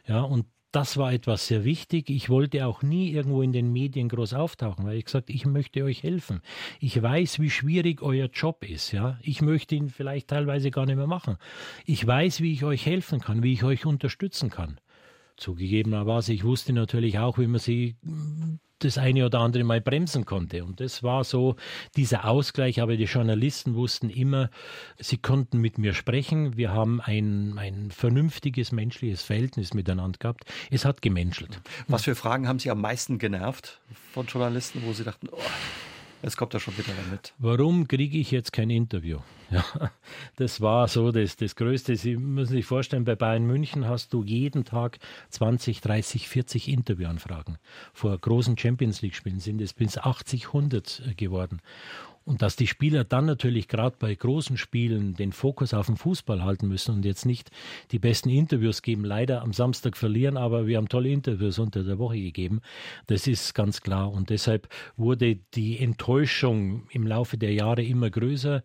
Ja, und das war etwas sehr wichtig. Ich wollte auch nie irgendwo in den Medien groß auftauchen, weil ich gesagt, ich möchte euch helfen. Ich weiß, wie schwierig euer Job ist, ja. Ich möchte ihn vielleicht teilweise gar nicht mehr machen. Ich weiß, wie ich euch helfen kann, wie ich euch unterstützen kann. Zugegebenerweise, ich wusste natürlich auch, wie man sie das eine oder andere mal bremsen konnte. Und das war so dieser Ausgleich. Aber die Journalisten wussten immer, sie konnten mit mir sprechen. Wir haben ein, ein vernünftiges menschliches Verhältnis miteinander gehabt. Es hat gemenschelt. Was für Fragen haben Sie am meisten genervt von Journalisten, wo Sie dachten, oh, Jetzt kommt er schon wieder damit. Warum kriege ich jetzt kein Interview? Ja, das war so das, das Größte. Sie müssen sich vorstellen, bei Bayern München hast du jeden Tag 20, 30, 40 Interviewanfragen. Vor großen Champions League-Spielen sind es bis 80, 100 äh, geworden. Und dass die Spieler dann natürlich gerade bei großen Spielen den Fokus auf den Fußball halten müssen und jetzt nicht die besten Interviews geben, leider am Samstag verlieren, aber wir haben tolle Interviews unter der Woche gegeben. Das ist ganz klar. Und deshalb wurde die Enttäuschung im Laufe der Jahre immer größer.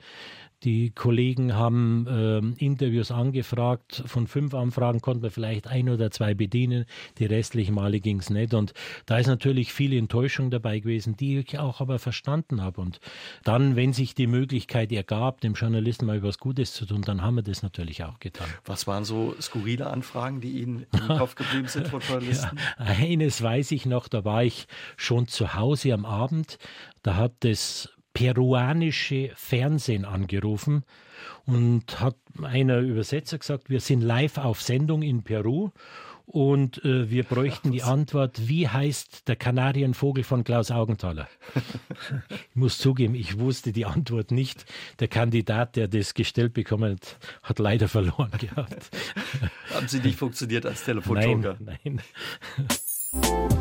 Die Kollegen haben äh, Interviews angefragt. Von fünf Anfragen konnten wir vielleicht ein oder zwei bedienen. Die restlichen Male ging es nicht. Und da ist natürlich viel Enttäuschung dabei gewesen, die ich auch aber verstanden habe. Und dann, wenn sich die Möglichkeit ergab, dem Journalisten mal etwas Gutes zu tun, dann haben wir das natürlich auch getan. Was waren so skurrile Anfragen, die Ihnen im Kopf geblieben sind von Journalisten? Ja, eines weiß ich noch, da war ich schon zu Hause am Abend. Da hat das peruanische Fernsehen angerufen und hat einer Übersetzer gesagt, wir sind live auf Sendung in Peru und äh, wir bräuchten die Antwort, wie heißt der Kanarienvogel von Klaus Augenthaler? ich muss zugeben, ich wusste die Antwort nicht. Der Kandidat, der das gestellt bekommen hat, hat leider verloren gehabt. Haben Sie nicht funktioniert als Telefonjoker? Nein, nein.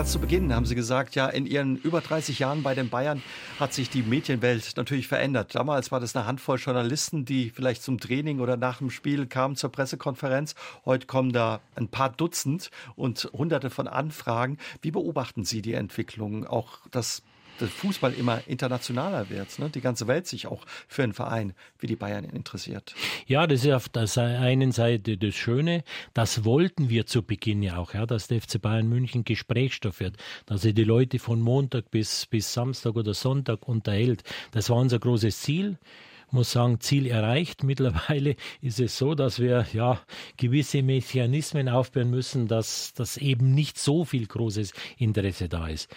Ganz zu Beginn haben Sie gesagt, ja, in Ihren über 30 Jahren bei den Bayern hat sich die Medienwelt natürlich verändert. Damals war das eine Handvoll Journalisten, die vielleicht zum Training oder nach dem Spiel kamen zur Pressekonferenz. Heute kommen da ein paar Dutzend und hunderte von Anfragen. Wie beobachten Sie die Entwicklung? Auch das Fußball immer internationaler wird, ne? die ganze Welt sich auch für einen Verein wie die Bayern interessiert. Ja, das ist auf der einen Seite das Schöne. Das wollten wir zu Beginn ja auch, ja, dass der FC Bayern München Gesprächsstoff wird, dass er die Leute von Montag bis, bis Samstag oder Sonntag unterhält. Das war unser großes Ziel muss sagen, Ziel erreicht. Mittlerweile ist es so, dass wir ja gewisse Mechanismen aufbauen müssen, dass, dass eben nicht so viel großes Interesse da ist.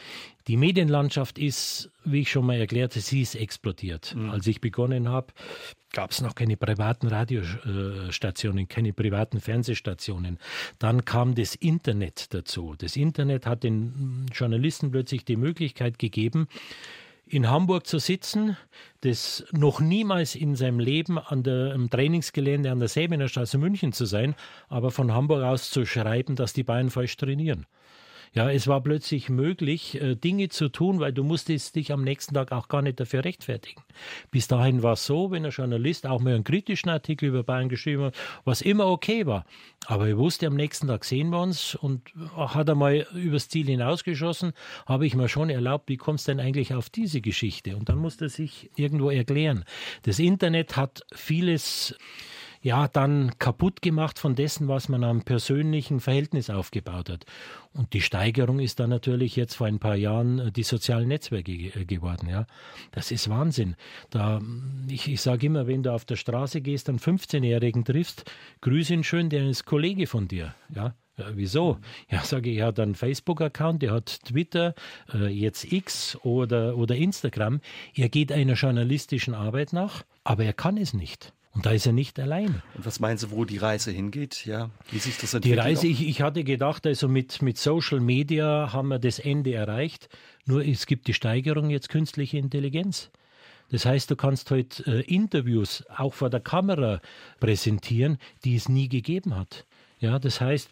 Die Medienlandschaft ist, wie ich schon mal erklärte, sie ist explodiert. Mhm. Als ich begonnen habe, gab es noch keine privaten Radiostationen, keine privaten Fernsehstationen. Dann kam das Internet dazu. Das Internet hat den Journalisten plötzlich die Möglichkeit gegeben, in Hamburg zu sitzen, das noch niemals in seinem Leben an der, im Trainingsgelände an der Säbener Straße München zu sein, aber von Hamburg aus zu schreiben, dass die Bayern falsch trainieren. Ja, es war plötzlich möglich, äh, Dinge zu tun, weil du musstest dich am nächsten Tag auch gar nicht dafür rechtfertigen. Bis dahin war es so, wenn ein Journalist auch mal einen kritischen Artikel über Bayern geschrieben hat, was immer okay war. Aber ich wusste, am nächsten Tag sehen wir uns und hat er mal übers Ziel hinausgeschossen, habe ich mir schon erlaubt, wie kommst du denn eigentlich auf diese Geschichte? Und dann musste er sich irgendwo erklären. Das Internet hat vieles ja, dann kaputt gemacht von dessen, was man am persönlichen Verhältnis aufgebaut hat. Und die Steigerung ist dann natürlich jetzt vor ein paar Jahren äh, die sozialen Netzwerke äh, geworden. Ja, das ist Wahnsinn. Da, ich, ich sage immer, wenn du auf der Straße gehst, einen 15-Jährigen triffst, grüß ihn schön, der ist Kollege von dir. Ja, ja, wieso? Ja, sage ich, er hat einen Facebook-Account, er hat Twitter, äh, jetzt X oder, oder Instagram. Er geht einer journalistischen Arbeit nach, aber er kann es nicht. Und da ist er nicht allein. Und was meinen Sie, wo die Reise hingeht? Ja, wie sich das entwickelt? Die Reise, ich, ich, hatte gedacht, also mit, mit Social Media haben wir das Ende erreicht. Nur es gibt die Steigerung jetzt künstliche Intelligenz. Das heißt, du kannst heute äh, Interviews auch vor der Kamera präsentieren, die es nie gegeben hat. Ja, das heißt,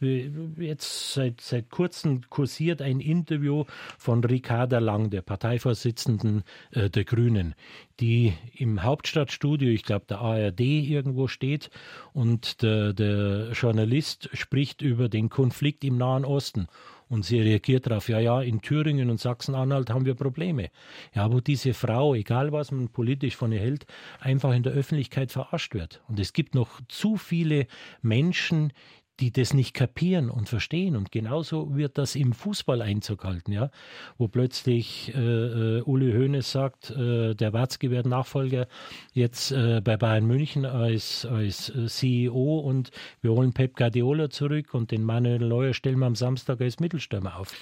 jetzt seit, seit kurzem kursiert ein Interview von Ricarda Lang, der Parteivorsitzenden äh, der Grünen, die im Hauptstadtstudio, ich glaube der ARD irgendwo steht und der, der Journalist spricht über den Konflikt im Nahen Osten. Und sie reagiert darauf, ja, ja, in Thüringen und Sachsen-Anhalt haben wir Probleme. Ja, wo diese Frau, egal was man politisch von ihr hält, einfach in der Öffentlichkeit verarscht wird. Und es gibt noch zu viele Menschen, die das nicht kapieren und verstehen. Und genauso wird das im Fußball Einzug halten, ja, wo plötzlich äh, äh Uli Hoeneß sagt, äh, der Watzke wird Nachfolger jetzt äh, bei Bayern München als, als äh, CEO und wir holen Pep Guardiola zurück und den Manuel Neuer stellen wir am Samstag als Mittelstürmer auf.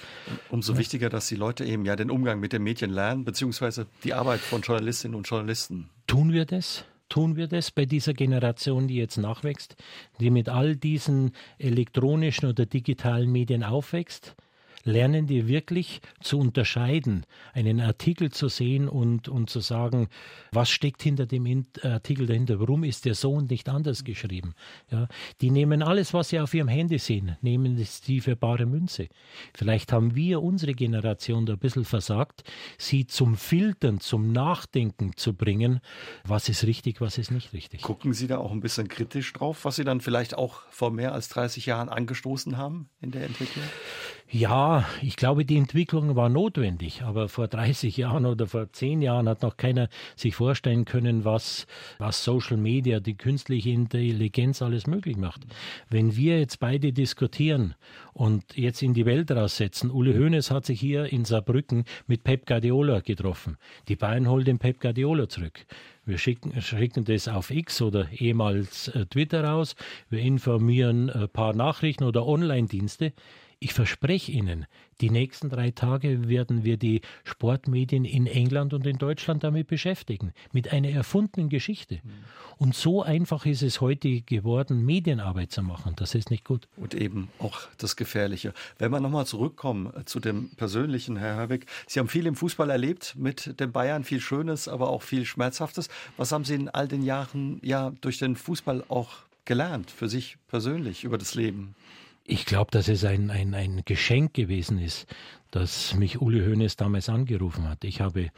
Umso ja. wichtiger, dass die Leute eben ja den Umgang mit den Medien lernen, beziehungsweise die Arbeit von Journalistinnen und Journalisten. Tun wir das? Tun wir das bei dieser Generation, die jetzt nachwächst, die mit all diesen elektronischen oder digitalen Medien aufwächst? Lernen die wirklich zu unterscheiden, einen Artikel zu sehen und, und zu sagen, was steckt hinter dem Artikel dahinter, warum ist der so und nicht anders geschrieben. Ja, die nehmen alles, was sie auf ihrem Handy sehen, nehmen es die für bare Münze. Vielleicht haben wir, unsere Generation, da ein bisschen versagt, sie zum Filtern, zum Nachdenken zu bringen, was ist richtig, was ist nicht richtig. Gucken Sie da auch ein bisschen kritisch drauf, was Sie dann vielleicht auch vor mehr als 30 Jahren angestoßen haben in der Entwicklung? Ja, ich glaube, die Entwicklung war notwendig, aber vor 30 Jahren oder vor 10 Jahren hat noch keiner sich vorstellen können, was, was Social Media, die künstliche Intelligenz alles möglich macht. Wenn wir jetzt beide diskutieren und jetzt in die Welt raussetzen, Uli Hoeneß hat sich hier in Saarbrücken mit Pep Guardiola getroffen. Die Bayern holen den Pep Guardiola zurück. Wir schicken, schicken das auf X oder ehemals äh, Twitter raus. Wir informieren ein paar Nachrichten oder Online-Dienste. Ich verspreche Ihnen, die nächsten drei Tage werden wir die Sportmedien in England und in Deutschland damit beschäftigen, mit einer erfundenen Geschichte. Mhm. Und so einfach ist es heute geworden, Medienarbeit zu machen. Das ist nicht gut. Und eben auch das Gefährliche. Wenn wir nochmal zurückkommen äh, zu dem Persönlichen, Herr Herwig. Sie haben viel im Fußball erlebt mit den Bayern, viel Schönes, aber auch viel Schmerzhaftes. Was haben Sie in all den Jahren ja durch den Fußball auch gelernt, für sich persönlich, über das Leben? Ich glaube, dass es ein, ein, ein Geschenk gewesen ist, dass mich Uli Hoeneß damals angerufen hat. Ich habe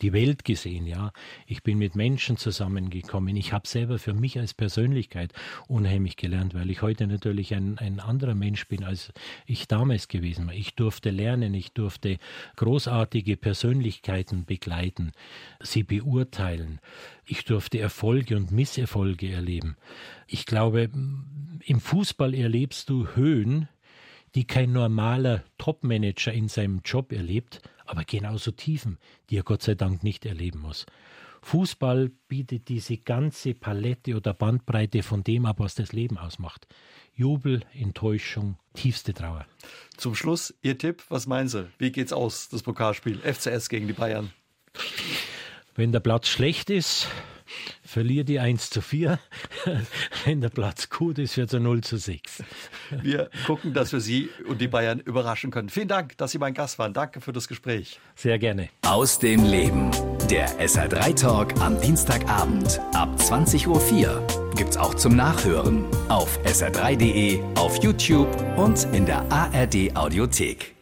die Welt gesehen, ja. Ich bin mit Menschen zusammengekommen. Ich habe selber für mich als Persönlichkeit unheimlich gelernt, weil ich heute natürlich ein, ein anderer Mensch bin, als ich damals gewesen war. Ich durfte lernen, ich durfte großartige Persönlichkeiten begleiten, sie beurteilen. Ich durfte Erfolge und Misserfolge erleben. Ich glaube, im Fußball erlebst du Höhen, die kein normaler Topmanager in seinem Job erlebt, aber genauso Tiefen, die er Gott sei Dank nicht erleben muss. Fußball bietet diese ganze Palette oder Bandbreite von dem ab, was das Leben ausmacht. Jubel, Enttäuschung, tiefste Trauer. Zum Schluss Ihr Tipp, was meinen Sie? Wie geht's aus, das Pokalspiel? FCS gegen die Bayern. Wenn der Platz schlecht ist, verliert die 1 zu 4. Wenn der Platz gut ist, wird es 0 zu 6. Wir gucken, dass wir Sie und die Bayern überraschen können. Vielen Dank, dass Sie mein Gast waren. Danke für das Gespräch. Sehr gerne. Aus dem Leben. Der SR3 Talk am Dienstagabend ab 20.04 Uhr. Gibt's auch zum Nachhören auf sr3.de, auf YouTube und in der ARD Audiothek.